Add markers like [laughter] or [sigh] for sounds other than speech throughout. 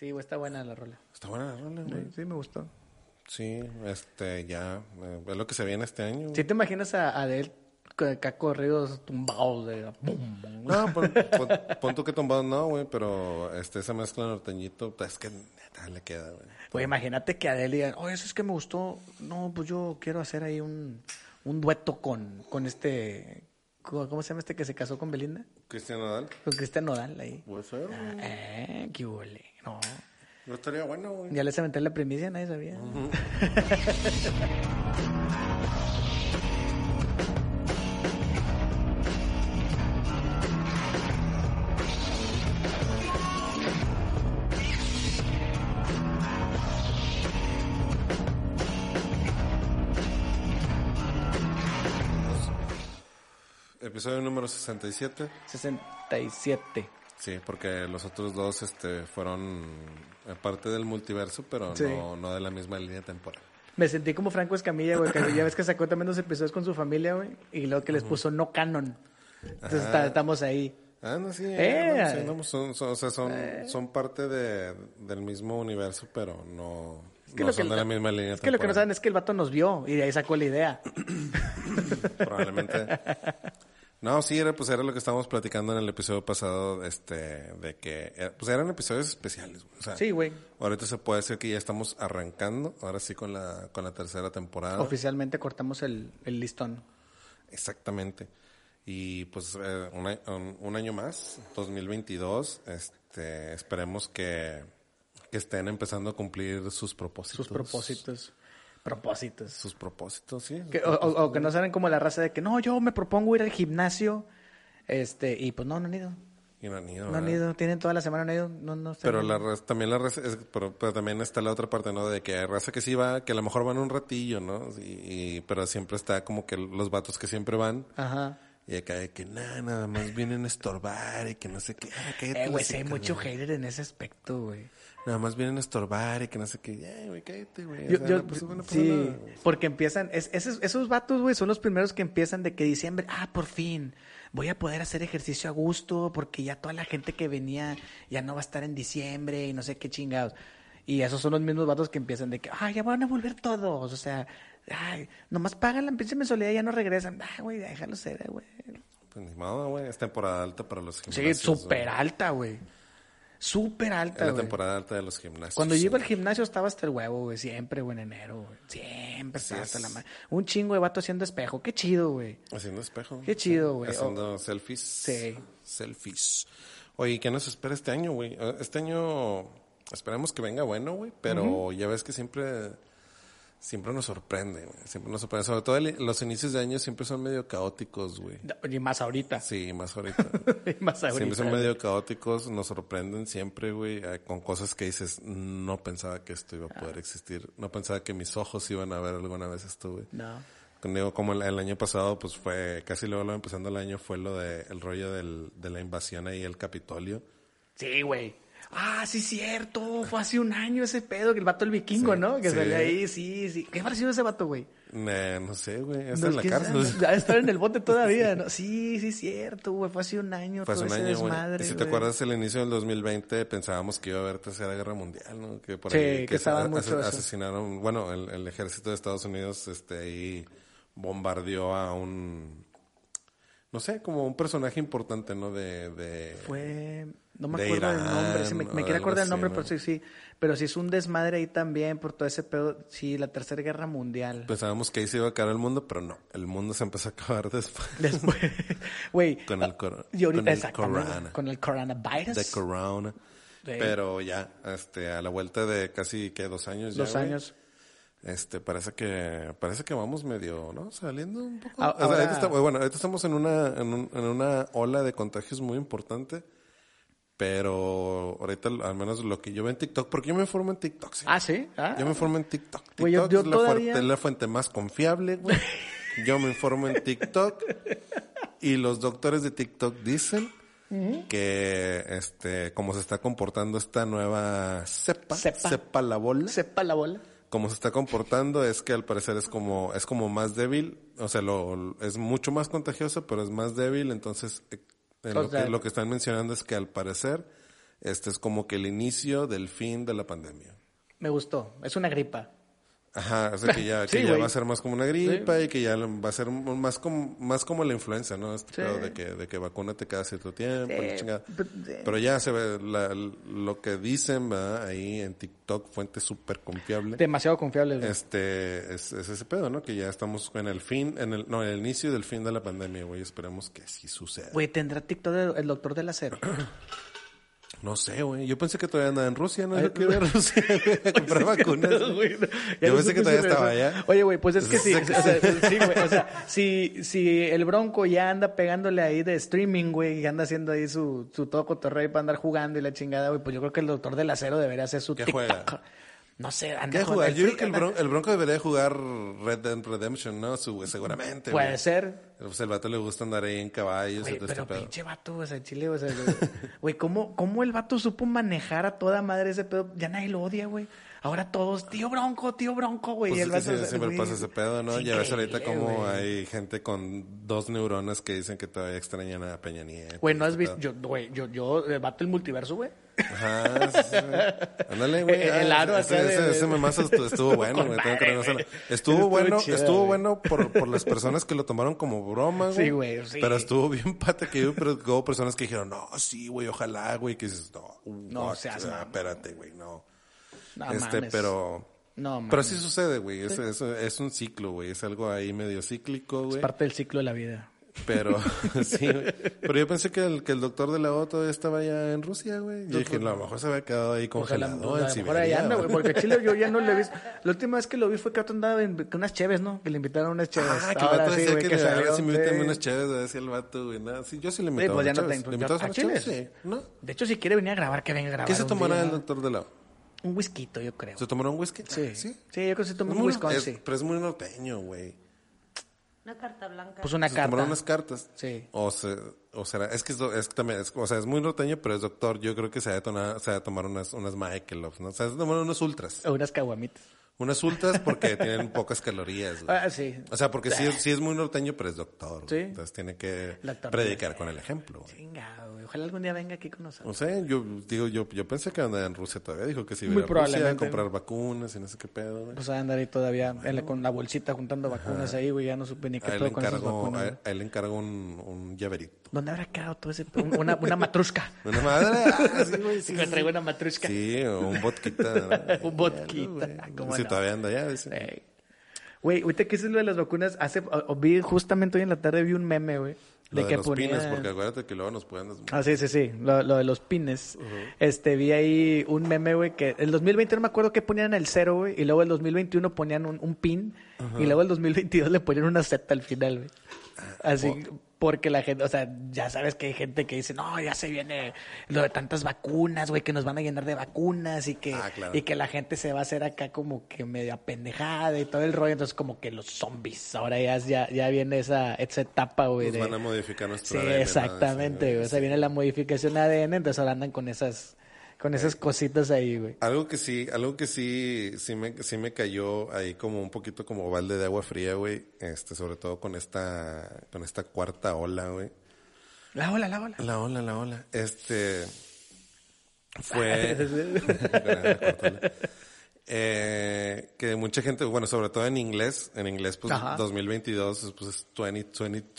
Sí, güey, está buena la rola. Está buena la rola, güey. Sí, sí, me gustó. Sí, este, ya, eh, es lo que se viene este año. ¿Sí te imaginas a Adele con acá corridos tumbados de... bum, bum? No, pon, pon, pon tú que tumbado no, güey, pero este, esa mezcla norteñito, pues, es que neta le queda, güey. Güey, imagínate que Adele diga, oye, eso es que me gustó. No, pues yo quiero hacer ahí un, un dueto con, con este... ¿Cómo cómo se llama este que se casó con Belinda? Cristian Nadal. Con Cristian Nodal ahí. Puede ser, güey. Eh, qué huele. No. No estaría bueno, güey. Ya les aventé la primicia, nadie sabía. [laughs] Episodio número 67. 67. Sí, porque los otros dos este, fueron eh, parte del multiverso, pero Sí. no, no de la misma línea temporal. Me sentí como Franco Escamilla, güey, que ya ves que sacó también dos episodios con su familia, güey, y luego que les puso no canon. Entonces Ajá. ta- estamos ahí. Ah, no, sí, Eh. no, sí, no, pues son, son- o sea, son, son parte de, del mismo universo, pero no, que no lo son que- de la misma línea Es que lo que no temporal. saben es que el vato nos vio y de ahí sacó la idea. [laughs] Probablemente. [laughs] No, sí, era, pues era lo que estábamos platicando en el episodio pasado, este, de que, eh, pues eran episodios especiales, güey. o sea, Sí, güey. ahorita se puede decir que ya estamos arrancando, ahora sí con la, con la tercera temporada. Oficialmente cortamos el, el listón. Exactamente. Y pues eh, un, un- un año más, 2022, este, esperemos que, que estén empezando a cumplir sus propósitos. Sus propósitos. Propósitos. Sus propósitos, sí. Que- o, o- o que no saben como la raza de que no, yo me propongo ir al gimnasio. Este, y pues no, no han ido. Y no han ido, No han ido. Tienen toda la semana, no han ido. No, no. Pero la raza- también la raza, es- pero, pero también está la otra parte, ¿no? De que hay raza que sí va, que a lo mejor van un ratillo, ¿no? Y, y- pero siempre está como que los vatos que siempre van. Ajá. Y acá de que nada, nada más vienen a estorbar y que no sé qué. Ah, Eh, güey, hay mucho hater en ese aspecto, güey. Nada más vienen a estorbar y que no sé qué. Ya, güey, cállate, güey. O Yo, sea, yo- no, pues, bueno, sí, porque empiezan, es- esos, esos vatos, güey, son los primeros que empiezan de que diciembre, ah, por fin, voy a poder hacer ejercicio a gusto, porque ya toda la gente que venía ya no va a estar en diciembre y no sé qué chingados. Y esos son los mismos vatos que empiezan de que, ah, ya van a volver todos, o sea, ay, nomás pagan la pinche mensualidad y ya no regresan. Ah, güey, déjalo ser, güey. Pues ni modo, güey. Es temporada alta para los Sí, súper alta, güey. Súper alta, la güey. temporada alta de los gimnasios. Cuando yo iba al gimnasio estaba hasta el huevo, güey. Siempre, güey, en enero, güey. Siempre estaba hasta es. la madre. Un chingo de vato haciendo espejo. Qué chido, güey. Haciendo espejo. Qué chido, güey. Haciendo selfies. Sí. Selfies. Oye, ¿qué nos espera este año, güey? Eh, Este año esperemos que venga bueno, güey. Pero ya ves que siempre... Siempre nos sorprende, güey. Siempre nos sorprende. Sobre todo el- los inicios de año siempre son medio caóticos, güey. Y más ahorita. Sí, más ahorita. [laughs] Y más ahorita. Siempre son medio caóticos, nos sorprenden siempre, güey, eh, con cosas que dices, no pensaba que esto iba a Ah. poder existir, no pensaba que mis ojos iban a ver alguna vez esto, güey. No. Digo, como el, el año pasado, pues fue, casi luego, luego empezando el año, fue lo de, el rollo del, de la invasión ahí, el Capitolio. Sí, güey. Ah, sí, cierto. Fue hace un año ese pedo, que el vato el vikingo, Sí, ¿no? Que sí. salió ahí, sí, sí. ¿Qué pareció ese vato, güey? Eh, no sé, güey, está No, en la ¿quién cárcel. estar en el bote [laughs] todavía, ¿no? Sí, sí, cierto, güey. Fue hace un año Fue hace todo un año, güey. desmadre, Y si te acuerdas, el inicio del 2020 pensábamos que iba a haber tercera guerra mundial, ¿no? Que por Sí, ahí que se estaban as- asesinaron, bueno, el, el ejército de Estados Unidos, este, ahí bombardeó a un, no sé, como un personaje importante, ¿no? De, de Fue. No me de acuerdo del nombre. sí, me, me acordar del nombre, ¿no? pero sí, sí. Pero sí es un desmadre ahí también por todo ese pedo. Sí, la tercera guerra mundial. Pensábamos que ahí se iba a acabar el mundo, pero no, el mundo se empezó a acabar [laughs] después. Después. Güey. Con el cor- Y ahorita, con el corona. Con el coronavirus. de corona. Sí. Pero ya, este, a la vuelta de casi, que Dos años Dos años. Este, parece que, parece que vamos medio, ¿no? Saliendo un poco. A- O sea, ahora- ahorita estamos- bueno, ahorita estamos en una, en, un- en una ola de contagios muy importante, Pero ahorita, al menos lo que yo veo en TikTok, porque yo me informo en TikTok. ¿sí? Ah, sí. Ah. Yo me informo en TikTok. TikTok yo- yo es la, todavía- fuerte- la fuente más confiable, güey. [laughs] Yo me informo en TikTok. Y los doctores de TikTok dicen que, este, como se está comportando esta nueva cepa, Cepa. cepa la bola, Sepa la bola. Como se está comportando es que al parecer es como, es como más débil, o sea, lo, es mucho más contagioso, pero es más débil, entonces, eh, lo, que, lo que están mencionando es que al parecer, este es como que el inicio del fin de la pandemia. Me gustó. Es una gripa. Ajá, o sea que ya, Sí, que ya va a ser más como una gripa y que ya va a ser más como, más como la influenza, ¿no? Este Sí. pedo de que, de que vacúnate cada cierto tiempo, la chingada. pero- ya se ve la- lo que dicen, ¿verdad? Ahí en TikTok, fuente súper confiable. Demasiado confiable. güey. Este, es, es ese pedo, ¿no? Que ya estamos en el fin, en el, no, en el inicio del fin de la pandemia, güey. Esperemos que sí suceda. Güey, ¿tendrá TikTok el, el doctor del acero? [clears throat] No sé, güey. Yo pensé que todavía andaba en Rusia, ¿no? Ay, Yo quiero ir a Rusia [laughs] [laughs] a comprar vacunas. Güey, no, Yo pensé que todavía estaba allá. Oye, güey, pues es que sí. Sí. o sea, [laughs] sí, güey. O sea, si, si el Bronco ya anda pegándole ahí de streaming, güey, y anda haciendo ahí su, su todo cotorreo para andar jugando y la chingada, güey, pues yo creo que el doctor del acero debería hacer su ¿Qué TikTok. juega? No sé, anda Yo creo que el, Bron- el Bronco debería jugar Red Dead Redemption, ¿no? Su- seguramente. Puede güey. ser. Pues el vato le gusta andar ahí en caballos y Güey, todo pero este pedo. pinche vato, o sea, Chile, o sea, güey, [laughs] güey, ¿cómo, ¿cómo el vato supo manejar a toda madre ese pedo? Ya nadie lo odia, güey. Ahora todos, tío Bronco, tío Bronco, güey. Pues y es el que vato, sí, siempre pasa ese pedo, ¿no? es Ya ves ahorita como hay gente con dos neuronas que dicen que todavía extrañan a Peña Nieto. Güey, ¿no has visto? Yo, güey, yo, yo, el vato el multiverso, güey. Ajá, sí, sí, sí. [laughs] Ándale, güey. El- Ah, aro ese, acá de- ese, ese memazo estuvo, [laughs] bueno, güey. tengo que reconocerlo. Estuvo Estuvo bueno, chido, estuvo güey. bueno por, por las personas que lo tomaron como broma, güey. Sí, güey, sí. Pero estuvo bien pata que yo, pero hubo personas que dijeron, no, sí, güey, ojalá, güey, que dices, no, No what, seas ah, espérate, güey, no. No este, mames. pero... No, mames. Pero sí sucede, güey. Es, es, es un ciclo, güey. Es algo ahí medio cíclico, Es güey. parte del ciclo de la vida. Pero, [laughs] [laughs] sí, güey. Pero yo pensé que el, que el doctor de la O todavía estaba ya en Rusia, güey. Yo dije, no, a lo mejor se había quedado ahí congelado a en lo mejor ahí Siberia, anda, güey, porque Chile yo ya no le he visto. [laughs] La última vez que lo vi fue que otro andaba en- con unas cheves, ¿no? Que le invitaron unas cheves. Ah, que el Ahora vato sí, decía güey, que, que le a salió. si me invitan sí. unas chéves, decía el vato, güey. Nada, sí, yo sí le Sí, invitaba pues ya no tengo. ¿Le invitabas ¿A unas Chiles? chéves? Sí, ¿no? De hecho, si quiere venir a grabar, que venga a grabar. ¿Qué se tomará el doctor de la O? Un whisky, yo creo. ¿Se tomará un whisky? Sí. ¿Sí? Sí, yo creo que se toma Es un es- pero es muy norteño, güey. Una carta blanca. Pues una Se carta. tomará unas cartas. Sí. O, se, o será, es que es, do- es que también, es, o sea, es muy norteño, pero es doctor. Yo creo que se va a tomar, se va a tomar unas, unas Michelob, ¿no? O sea, se va a tomar unas ultras. O unas caguamitas. Unas ultras porque [laughs] tienen pocas calorías, güey. Ah, sí. O sea, porque sí, es- [laughs] sí es muy norteño, pero es doctor. güey. Sí. Entonces tiene que predicar con el ejemplo. güey. Chingado, güey. Ojalá algún día venga aquí con nosotros. No sé, yo digo, yo, yo pensé que andaba en Rusia todavía. Dijo que sí iba a a Rusia a probablemente. comprar vacunas y no sé qué pedo, güey. Pues a andar ahí todavía en la- con la bolsita juntando vacunas ahí, güey. Ya no supe ni qué él, pedo con esas vacunas. a, él le encargo un, un llaverito. ¿Dónde habrá quedado todo ese? Una, una matrusca. [laughs] Una madre. ah, sí, güey. Si [laughs] Sí, me sí, traigo una matrusca. Sí, o un vodquita. ¿no? [laughs] Un vodquita, güey. ¿cómo Si no? todavía anda allá, dice. Ey. Güey, ahorita que es lo de las vacunas, hace, vi justamente hoy en la tarde vi un meme, güey. Lo de, que los ponía... pines, porque acuérdate que luego nos pueden. Ah, sí, sí, sí, lo, lo de los pines. Este, vi ahí un meme, güey, que el 2020 no me acuerdo qué ponían el cero, güey, y luego el 2021 ponían un, un pin, y luego el 2022 le ponían una Z al final, güey. Así, porque la gente, o sea, ya sabes que hay gente que dice, no, ya se viene lo de tantas vacunas, güey, que nos van a llenar de vacunas y que, Ah, claro. y que la gente se va a hacer acá como que medio apendejada y todo el rollo, entonces como que los zombies, ahora ya, ya, ya viene esa, esa etapa, güey, Nos de... van a modificar nuestro Sí, exactamente, güey. O sea, viene la modificación ADN, entonces ahora andan con esas, con esas cositas ahí, güey. Algo que sí, algo que sí, sí me, sí me cayó ahí como un poquito como balde de agua fría, güey. Este, sobre todo con esta, con esta cuarta ola, güey. La ola, la ola. La ola, la ola. Este, fue. [laughs] Eh, que mucha gente, bueno, sobre todo en inglés, en inglés, pues Ajá. 2022, pues es 2022.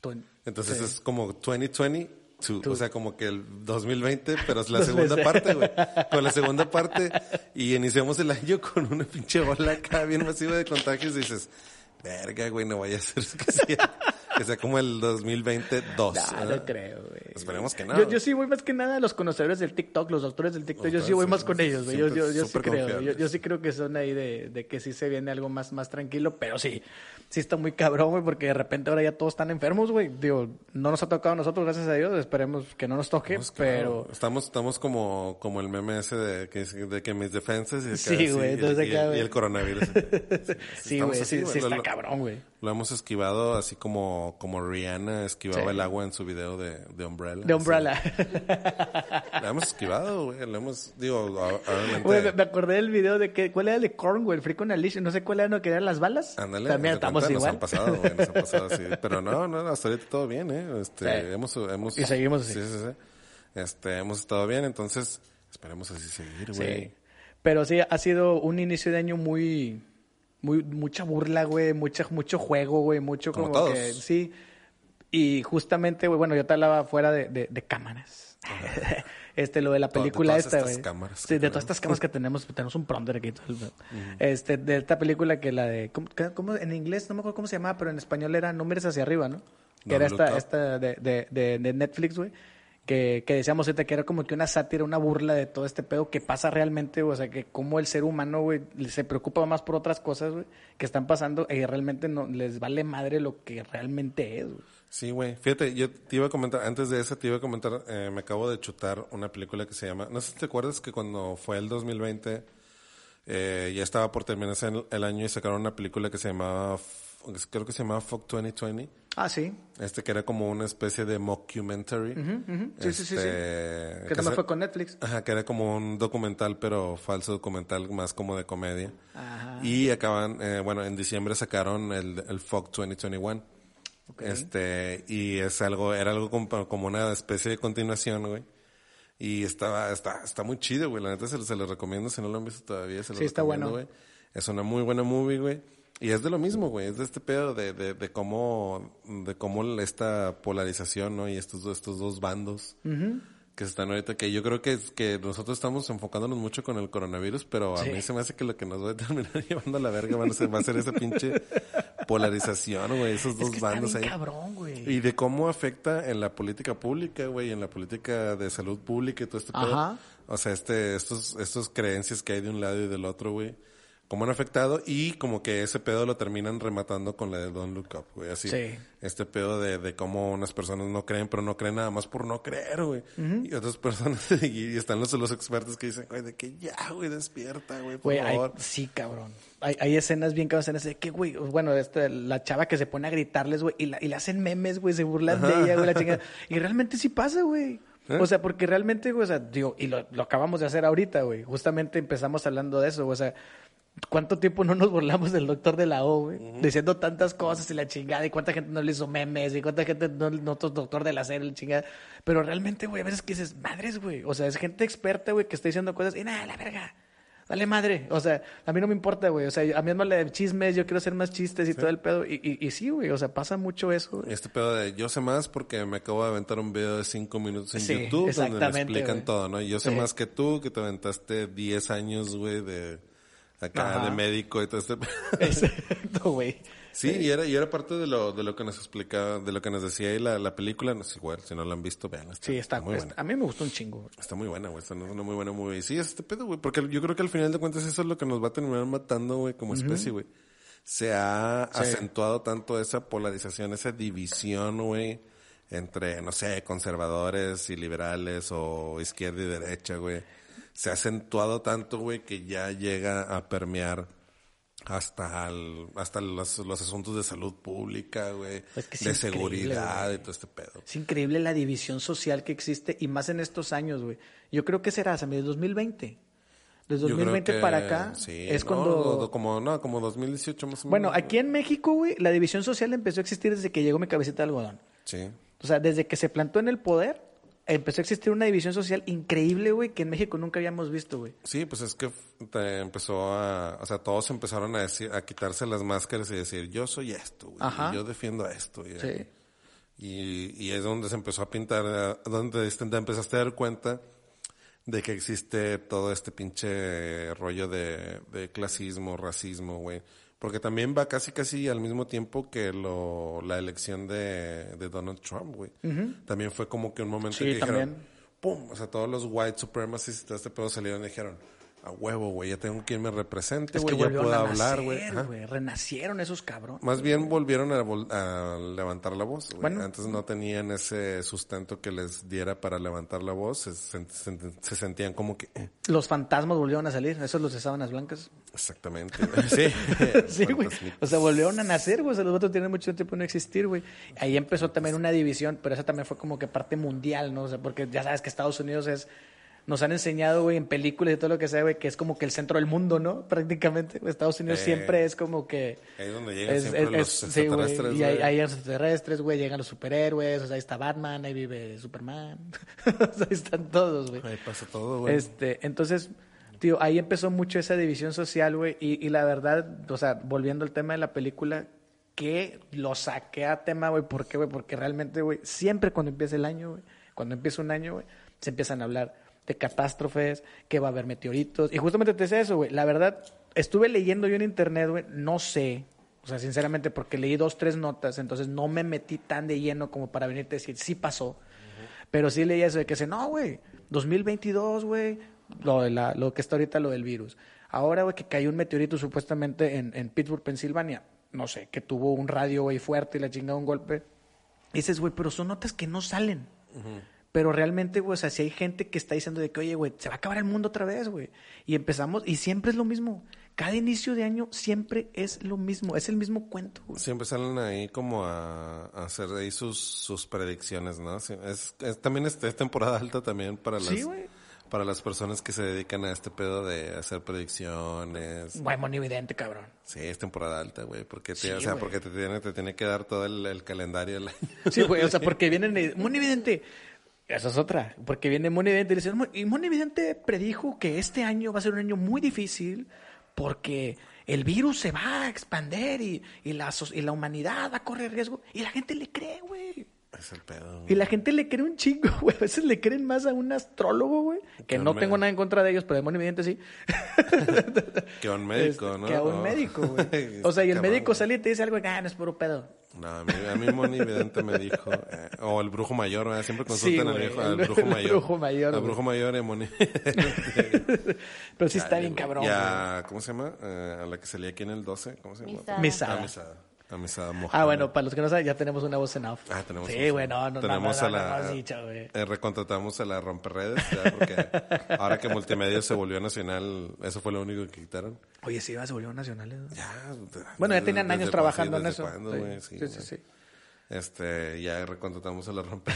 Tú- Entonces sí. es como 2022. Tú. O sea, como que el 2020, pero es la [laughs] segunda parte, güey. Con la segunda parte. Y iniciamos el año con una pinche ola acá bien masiva de contagios. Y dices, verga, güey, no vaya a ser que sea que sea como el 2022. No, no creo, güey. Esperemos que no. Yo, yo sí voy más que nada a los conocedores del TikTok, los doctores del TikTok. Yo sí voy más con ellos, güey. Yo, yo, yo sí creo. Yo, sí creo que son ahí de, de que sí se viene algo más, más tranquilo, pero sí. Sí está muy cabrón, güey, porque de repente ahora ya todos están enfermos, güey. Digo, no nos ha tocado a nosotros, gracias a Dios. Esperemos que no nos toque, Pues claro, pero... Estamos, estamos como, como el meme ese de que, de que mis defensas y, Sí, güey, y- el coronavirus. [laughs] Sí, güey, sí, sí está cabrón, güey. Lo hemos esquivado así como, como Rihanna esquivaba Sí. el agua en su video de, de Umbrella. De Umbrella. Así. Lo hemos esquivado, güey. Lo hemos, digo, obviamente. Güey, me, acordé del video de que, ¿cuál era el de Korn, güey? El Free con Alicia, no sé cuál era, no, que eran las balas. Ándale, También estamos cuenta, igual. Nos han pasado, güey, nos han [laughs] pasado así. Pero no, no, hasta ahorita todo bien, ¿eh? Este, Sí. hemos, hemos... Y seguimos así. Sí, sí, sí. Este, hemos estado bien, entonces esperemos así seguir, güey. Sí. Pero sí, ha sido un inicio de año muy, muy, mucha burla, güey, mucha, mucho juego, güey, mucho Como que, sí. Y justamente, güey, bueno, yo te hablaba fuera de, de, de cámaras. [laughs] este, lo de la de película todas esta, estas güey. cámaras Sí, de todas estas cámaras que tenemos, tenemos un pronter aquí. todo el. Este, de esta película que la de, ¿cómo, en inglés, no me acuerdo cómo se llamaba, pero en español era No mires hacia arriba, ¿no? Que era esta, esta de, de, de, de Netflix, güey. Que, que decíamos que era como que una sátira, una burla de todo este pedo que pasa realmente, o sea, que como el ser humano, güey, se preocupa más por otras cosas, güey, que están pasando y realmente no les vale madre lo que realmente es, güey. Sí, güey. Fíjate, yo te iba a comentar, antes de eso te iba a comentar, eh, me acabo de chutar una película que se llama, no sé si te acuerdas que cuando fue el 2020, eh, ya estaba por terminarse el, el año y sacaron una película que se llamaba, creo que se llamaba Fuck 2020. Ah, sí. Este que era como una especie de mockumentary. Sí, sí, sí, sí. Este, Que también fue con Netflix. Ajá, que era como un documental, pero falso documental, más como de comedia. Ajá. Y acaban, eh, bueno, en diciembre sacaron el, el FOC 2021. Este, y es algo, era algo como, como una especie de continuación, güey. Y estaba, está, está muy chido, güey. La neta se, se lo recomiendo, si no lo han visto todavía, se lo Sí, está recomiendo, bueno. güey. Es una muy buena movie, güey. Y es de lo mismo, güey. Es de este pedo de, de, de cómo, de cómo esta polarización, ¿no? Y estos, estos dos bandos que se están ahorita, que yo creo que es que nosotros estamos enfocándonos mucho con el coronavirus, pero a Sí. mí se me hace que lo que nos va a terminar [laughs] llevando a la verga van a ser, va a ser esa pinche polarización, güey. Esos Es dos que está bandos bien ahí. cabrón, güey. Y de cómo afecta en la política pública, güey, en la política de salud pública y todo este pedo. Ajá. O sea, este, estos, estos creencias que hay de un lado y del otro, güey. Cómo han afectado y como que ese pedo lo terminan rematando con la de Don't Look Up, güey. Así. Sí. Este pedo de, de cómo unas personas no creen, pero no creen nada más por no creer, güey. Y otras personas, [laughs] y están los, los expertos que dicen, güey, de que ya, güey, despierta, güey, por Güey, hay- favor. sí, cabrón. Hay, hay escenas bien cabronas, escenas de que, güey, bueno, este, la chava que se pone a gritarles, güey, y, la- y le hacen memes, güey, se burlan de ella, güey, la chingada. [laughs] Y realmente sí pasa, güey. ¿Eh? O sea, porque realmente, güey, o sea, digo, y lo, lo acabamos de hacer ahorita, güey. Justamente empezamos hablando de eso, güey, o sea, ¿cuánto tiempo no nos burlamos del doctor de la O, güey? Diciendo tantas cosas y la chingada, y cuánta gente no le hizo memes, y cuánta gente no, no doctor de la serie, la chingada. Pero realmente, güey, a veces que dices, madres, güey. O sea, es gente experta, güey, que está diciendo cosas, y nada, la verga. Dale madre. O sea, a mí no me importa, güey. O sea, a mí no le chismes, yo quiero hacer más chistes y todo el pedo. Y, y, y sí, güey. O sea, pasa mucho eso. güey. Este pedo de yo sé más porque me acabo de aventar un video de cinco minutos en Sí, YouTube donde me explican güey. todo, ¿no? Yo sé Sí. más que tú, que te aventaste 10 años, güey, de acá Ajá. de médico y todo este. [laughs] Exacto, güey. Sí, y era, y era parte de lo, de lo que nos explicaba, de lo que nos decía ahí la, la película. No sé, igual, si no la han visto, vean. Sí, está, muy buena. A mí me gustó un chingo. Está muy buena, güey. Está una muy buena movie. Sí, es este pedo, güey. Porque yo creo que al final de cuentas eso es lo que nos va a terminar matando, güey, como especie, güey. Se ha Sí. acentuado tanto esa polarización, esa división, güey, entre, no sé, conservadores y liberales o izquierda y derecha, güey. Se ha acentuado tanto, güey, que ya llega a permear hasta el- hasta los, los asuntos de salud pública, güey, Es que es de seguridad güey. y todo este pedo. Es increíble la división social que existe y más en estos años, güey. Yo creo que será, Sammy, desde 2020. Desde Yo creo 2020 que para acá sí, es no, cuando... como, no, como 2018 más o menos. Bueno, aquí en México, güey, la división social empezó a existir desde que llegó mi cabecita de algodón. Sí. O sea, desde que se plantó en el poder, empezó a existir una división social increíble, güey, que en México nunca habíamos visto, güey. Sí, pues es que te empezó a, o sea, todos empezaron a decir, a quitarse las máscaras y decir, yo soy esto, güey, Ajá. yo defiendo esto. Y, Sí. y, y es donde se empezó a pintar, donde te te empezaste a dar cuenta de que existe todo este pinche rollo de, de clasismo, racismo, güey. Porque también va casi casi al mismo tiempo que lo, la elección de, de Donald Trump, güey. También fue como que un momento Sí, que dijeron, también. ¡pum! O sea, todos los white supremacists y todo este pedo salieron y dijeron, a huevo, güey, ya tengo quien me represente, güey, ya puedo hablar, güey. Renacieron esos cabrones. Más bien volvieron a, vol- a levantar la voz. güey. Bueno. Antes no tenían ese sustento que les diera para levantar la voz. Se, sen- sen- se sentían como que... eh, Los fantasmas volvieron a salir, esos los de sábanas blancas. exactamente. güey. [laughs] sí. [laughs] Sí, güey. O sea, volvieron a nacer, güey. O sea, los otros tienen mucho tiempo de no existir, güey. Ahí empezó también una división, pero esa también fue como que parte mundial, ¿no? O sea, porque ya sabes que Estados Unidos es. Nos han enseñado, güey, en películas y todo lo que sea, güey, que es como que el centro del mundo, ¿no? [laughs] Prácticamente. Estados Unidos Eh, siempre es como que. Ahí es donde llegan Es, siempre es- los es- sí, güey. extraterrestres, Y hay los extraterrestres, güey. Llegan los superhéroes. O sea, ahí está Batman, ahí vive Superman. [laughs] o sea, ahí están todos, güey. Ahí pasa todo, güey. Este, entonces, tío, ahí empezó mucho esa división social, güey. Y, y la verdad, o sea, volviendo al tema de la película, que lo saqué a tema, güey. ¿Por qué, güey? Porque realmente, güey, siempre cuando empieza el año, güey, cuando empieza un año, güey, se empiezan a hablar de catástrofes, que va a haber meteoritos. Y justamente te decía eso, güey. La verdad, estuve leyendo yo en internet, güey, no sé. O sea, sinceramente, porque leí dos, tres notas, entonces no me metí tan de lleno como para venirte a decir, sí pasó. Pero sí leí eso de que dice, no, güey, 2022, güey, lo, de la, lo que está ahorita lo del virus. Ahora, güey, que cayó un meteorito supuestamente en, en Pittsburgh, Pensilvania. No sé, que tuvo un radio, güey, fuerte y la chingada un golpe. Y dices, güey, pero son notas que no salen. Pero realmente, güey, o sea, si hay gente que está diciendo de que, oye, güey, se va a acabar el mundo otra vez, güey. Y empezamos, y siempre es lo mismo. Cada inicio de año siempre es lo mismo. Es el mismo cuento, güey. Siempre salen ahí como a, a hacer ahí sus, sus predicciones, ¿no? Es, es- también es, es temporada alta también para las, Sí, güey. para las personas que se dedican a este pedo de hacer predicciones. Güey, monividente, cabrón. Sí, es temporada alta, güey. Porque te, Sí, o sea, porque te tiene, te tiene que dar todo el, el calendario del año. Sí, güey, o sea, [laughs] porque vienen muy evidente. Esa es otra, porque viene muy evidente y muy evidente predijo que este año va a ser un año muy difícil porque el virus se va a expander y, y, la, y la humanidad va a correr riesgo. Y la gente le cree, güey. Es el pedo. Y la gente le cree un chingo, [laughs] güey. A veces le creen más a un astrólogo, güey. Que no tengo nada en contra de ellos, pero de muy evidente sí. [laughs] Que a un médico, Este, ¿no? Que a un médico, güey. [laughs] O sea, y el médico güey. sale y te dice algo, ah, no es puro pedo. No, a mí, a mí Moni Vidente me dijo, eh, o el brujo mayor, ¿verdad? siempre consultan Sí, al, viejo- brujo el mayor. brujo mayor, Al brujo mayor y Moni. Pero sí está bien cabrón, Y güey. a, ¿cómo se llama? Eh, a la que salía aquí en el 12, ¿cómo se llama? Misada. Misada. A Misada. A Misada Mojada. Ah, bueno, para los que no saben, ya tenemos una voz en off. Ah, tenemos Sí, en no, off. no, Tenemos no, a la- dicho. Eh, recontratamos a la romperredes, ya, porque [laughs] ahora que Multimedia se volvió nacional, eso fue lo único que quitaron. Oye, sí, se volvieron nacionales. ¿no? Ya, Bueno, ya tenían años trabajando en eso. cuándo, Sí, sí, sí, sí, güey. sí. Este, ya recontratamos a la [laughs] romper.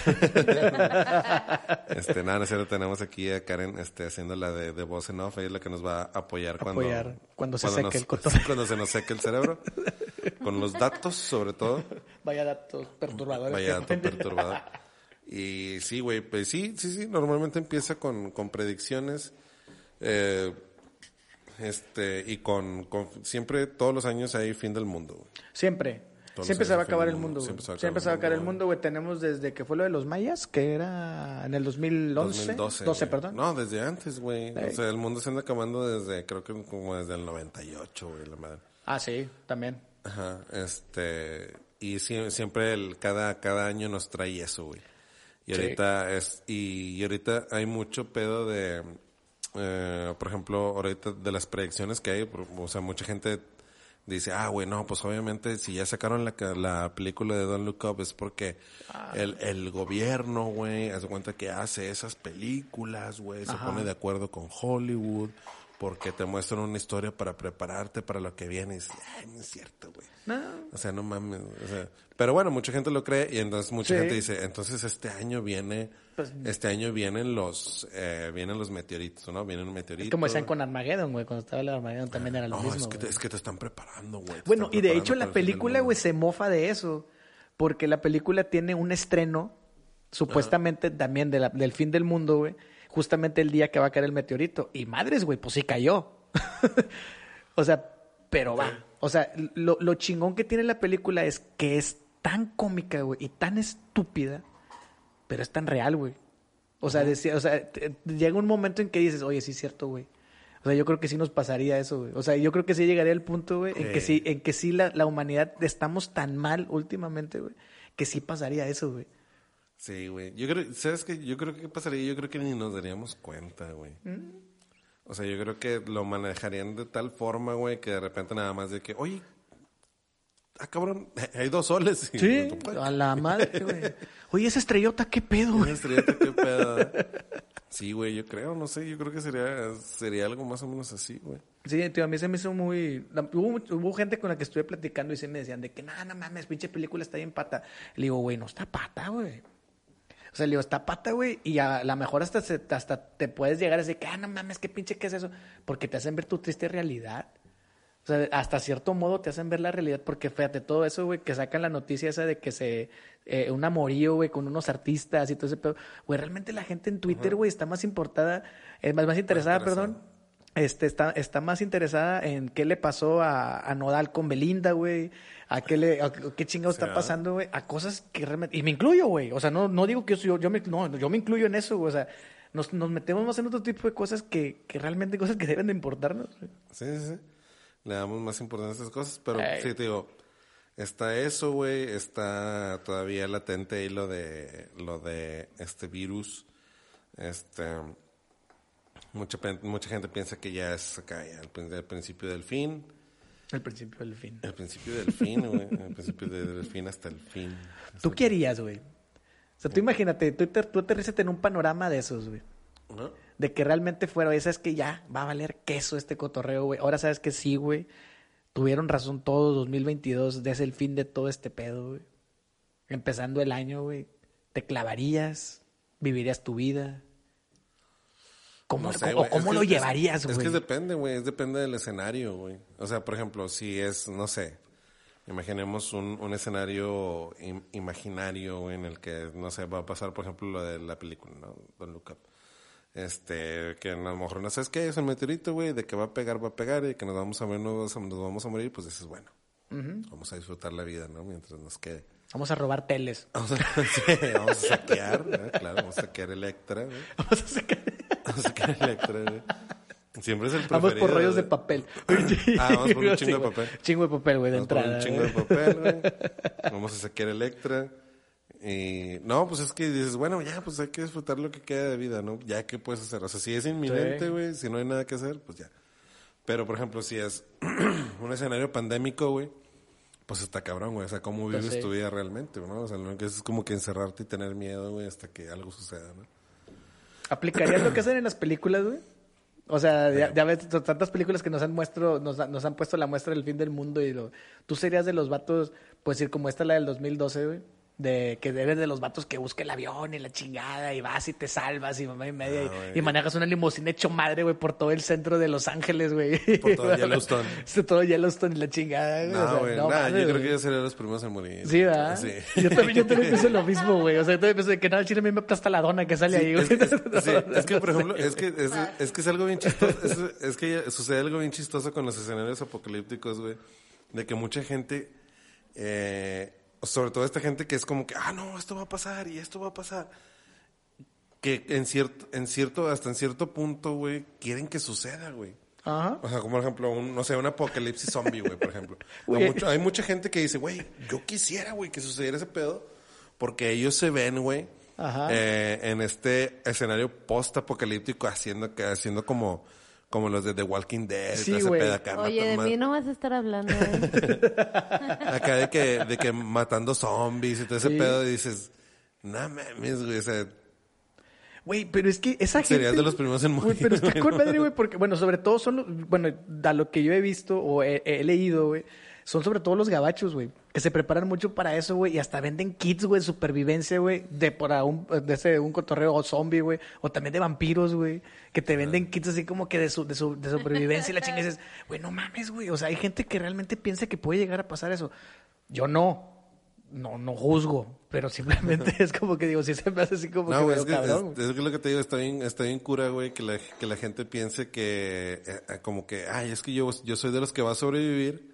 este, nada, no es cierto, tenemos aquí a Karen, este, haciendo la de, de voz en off, ella es la que nos va a apoyar cuando, Apoyar cuando se seque nos- el [laughs] cuando se nos seque el cerebro. Con los datos, sobre todo. Vaya datos perturbadores. Vaya que dato tienen. [laughs] perturbador. Y sí, güey, pues sí, sí, sí, normalmente empieza con, con predicciones. eh, este, y con, con- siempre, todos los años hay fin del mundo, güey. Siempre. Todos Siempre se va a acabar el mundo. mundo. Siempre se va a acabar el mundo, güey. Tenemos desde que fue lo de los mayas, que era en el 2011. 2012. 12, güey. perdón. No, desde antes, güey. O sea, el mundo se anda acabando desde, creo que como desde el 98, güey, la madre. Ah, sí, también. Ajá, este, y sie- siempre el, cada, cada año nos trae eso, güey. Y Sí. ahorita es, y, y ahorita hay mucho pedo de, eh, por ejemplo, ahorita de las predicciones que hay, o sea, mucha gente dice, ah, güey, no, pues obviamente si ya sacaron la, la película de Don't Look Up es porque Ah. el, el gobierno, güey, hace cuenta que hace esas películas, güey, se pone de acuerdo con Hollywood, porque te muestran una historia para prepararte para lo que viene. Y dices, ay, no es cierto, güey. No. O sea, no mames. O sea, pero bueno, mucha gente lo cree y entonces mucha Sí. gente dice, entonces este año viene, Pues- este año vienen los, eh, vienen los meteoritos, ¿no? Vienen un meteorito. Como decían con Armageddon, güey. Cuando estaba el Armageddon también era lo No, mismo. es que, te, güey. es que te están preparando, güey. Bueno, y de hecho la película, güey, se mofa de eso. Porque la película tiene un estreno, supuestamente también de la- del fin del mundo, güey. Justamente el día que va a caer el meteorito. Y madres, güey, pues sí cayó. [laughs] o sea, pero va. O sea, lo, lo chingón que tiene la película es que es tan cómica, güey, y tan estúpida, pero es tan real, güey. O sea, decía, o sea, te- llega un momento en que dices, oye, sí es cierto, güey. O sea, yo creo que sí nos pasaría eso, güey. O sea, yo creo que sí llegaría el punto, güey, en que sí, en que sí la, la humanidad estamos tan mal últimamente, güey, que sí pasaría eso, güey. Sí, güey. Yo creo, ¿sabes qué? Yo creo que ¿qué pasaría, yo creo que ni nos daríamos cuenta, güey. O sea, yo creo que lo manejarían de tal forma, güey, que de repente nada más de que, oye, ah, cabrón, [laughs] hay dos soles. Y Sí, pues, a la madre, [laughs] güey. Oye, esa estrellota, ¿qué pedo, una güey? estrellita, qué pedo. Sí, güey, yo creo, no sé, yo creo que sería, sería algo más o menos así, güey. Sí, tío, a mí se me hizo muy... Hubo, hubo gente con la que estuve platicando y se me decían de que, no, no mames, pinche película está bien pata. Le digo, güey, no está pata, güey. O sea, le digo, está pata, güey, y a lo mejor hasta, se- hasta te puedes llegar a decir que, ah, no mames, qué pinche, ¿qué es eso? Porque te hacen ver tu triste realidad. O sea, hasta cierto modo te hacen ver la realidad, porque fíjate, todo eso, güey, que sacan la noticia esa de que se... eh, un amorío, güey, con unos artistas y todo ese pedo. Güey, realmente la gente en Twitter, güey, está más importada, eh, más, más interesada, interesada. perdón, este, está, está más interesada en qué le pasó a, a Nodal con Belinda, güey. A qué, le, a qué chingado está pasando, güey. A cosas que realmente... Y me incluyo, güey. O sea, no, no digo que yo, yo me... No, yo me incluyo en eso, güey. O sea, nos, nos metemos más en otro tipo de cosas que, que realmente cosas que deben de importarnos. güey. Sí, sí, sí. Le damos más importancia a esas cosas, pero sí, te digo, está eso, güey, está todavía latente ahí lo de, lo de este virus. Este, mucha, mucha gente piensa que ya es acá, ya el, el principio del fin. El principio del fin. El principio del fin, güey. El principio de- del fin hasta el fin. ¿Tú qué harías, güey? O sea, tú imagínate, tú, te- tú aterrízate en un panorama de esos, güey. ¿No? De que realmente fuera, oye, sabes que ya va a valer queso este cotorreo, güey. Ahora sabes que sí, güey. Tuvieron razón todos 2022, es el fin de todo este pedo, güey. Empezando el año, güey. ¿Te clavarías? ¿Vivirías tu vida? ¿Cómo, No sé, o cómo Es lo que- es- llevarías, güey? Es que depende, güey. Es depende del escenario, güey. O sea, por ejemplo, si es, no sé, imaginemos un, un escenario im- imaginario güey, en el que, no sé, va a pasar, por ejemplo, lo de la película, ¿no? Don't Look Up. Este, que a lo mejor no sabes qué es el meteorito, güey, de que va a pegar, va a pegar y que nos vamos a ver, nos, nos vamos a morir, pues dices, bueno, vamos a disfrutar la vida, ¿no? Mientras nos quede. Vamos a robar teles. [laughs] Vamos a, sí, vamos a saquear, ¿eh? claro, vamos a saquear Electra, güey. [laughs] Vamos a sacar... Vamos a sacar Electra, güey. Siempre es el Vamos por preferido, rollos de papel. [laughs] Ah, vamos por un chingo de papel. Chingo de papel, güey, de Vamos por entrada. un chingo de papel, güey. Vamos a saquear Electra. Y no, pues es que dices, bueno, ya, pues hay que disfrutar lo que queda de vida, ¿no? Ya, ¿qué puedes hacer? O sea, si es inminente, Sí. güey, si no hay nada que hacer, pues ya. Pero, por ejemplo, si es [clears throat] un escenario pandémico, güey, pues está cabrón, güey. O sea, ¿cómo Pues vives tu vida realmente, ¿no? O sea, lo que es como que encerrarte y tener miedo, güey, hasta que algo suceda, ¿no? ¿Aplicarías lo que hacen en las películas, güey? O sea, ya, ya ves tantas películas que nos han muestro, nos, nos han puesto la muestra del fin del mundo y lo, tú serías de los vatos, pues decir, como esta la del 2012, güey, de que eres de los vatos que busca el avión y la chingada y vas y te salvas y mamá y media y- Ah, y, manejas una limusina hecho madre, güey, por todo el centro de Los Ángeles, güey. Por todo [laughs] Yellowstone. Todo Yellowstone y la chingada, güey. o sea, No, güey, no nah, yo creo güey. que yo sería de los primeros en morir. Sí, ¿verdad? Sí. Yo también, yo también pienso lo mismo, güey. O sea, yo también pienso que nada, el chile a mí me aplasta la dona que sale ahí, güey. Es, es- [laughs] sí, es que, por ejemplo, es que es, es que es algo bien chistoso. Es, es que sucede algo bien chistoso con los escenarios apocalípticos, güey. De que mucha gente, eh, sobre todo esta gente que es como que, ah, no, esto va a pasar y esto va a pasar. Que en cierto, en cierto, hasta en cierto punto, güey, quieren que suceda, güey. Ajá. O sea, como por ejemplo, un, no sé, un apocalipsis zombie, güey, por ejemplo. [laughs] Hay, mucho- hay mucha gente que dice, güey, yo quisiera, güey, que sucediera ese pedo. Porque ellos se ven, güey, eh, en este escenario post-apocalíptico haciendo, haciendo como, como los de The Walking Dead. y Sí, todo ese güey. Oye, de mí no vas a estar hablando. ¿eh? [laughs] Acá de que, de que matando zombies y todo ese Sí. pedo. Y dices, no mames, güey, o sea, Güey, pero es que esa gente... serías de los primeros en Güey, morir. pero está con madre, güey, porque, bueno, sobre todo son, los- bueno, a lo que yo he visto o he, he leído, güey, son sobre todo los gabachos, güey, que se preparan mucho para eso, güey, y hasta venden kits, güey, de supervivencia, güey, de para un, de ese, un cotorreo o zombie, güey, o también de vampiros, güey, que te venden kits así como que de, su, de, su, de supervivencia y la [laughs] chingada y dices, güey, no mames, güey, o sea, hay gente que realmente piensa que puede llegar a pasar eso. Yo no. No, no juzgo, pero simplemente [laughs] es como que digo, si se me hace así como No, que, es que, cabrón, es, es que lo que te digo, está bien, está bien cura, güey, que la, que la gente piense que, eh, eh, como que, ay, es que yo, yo soy de los que va a sobrevivir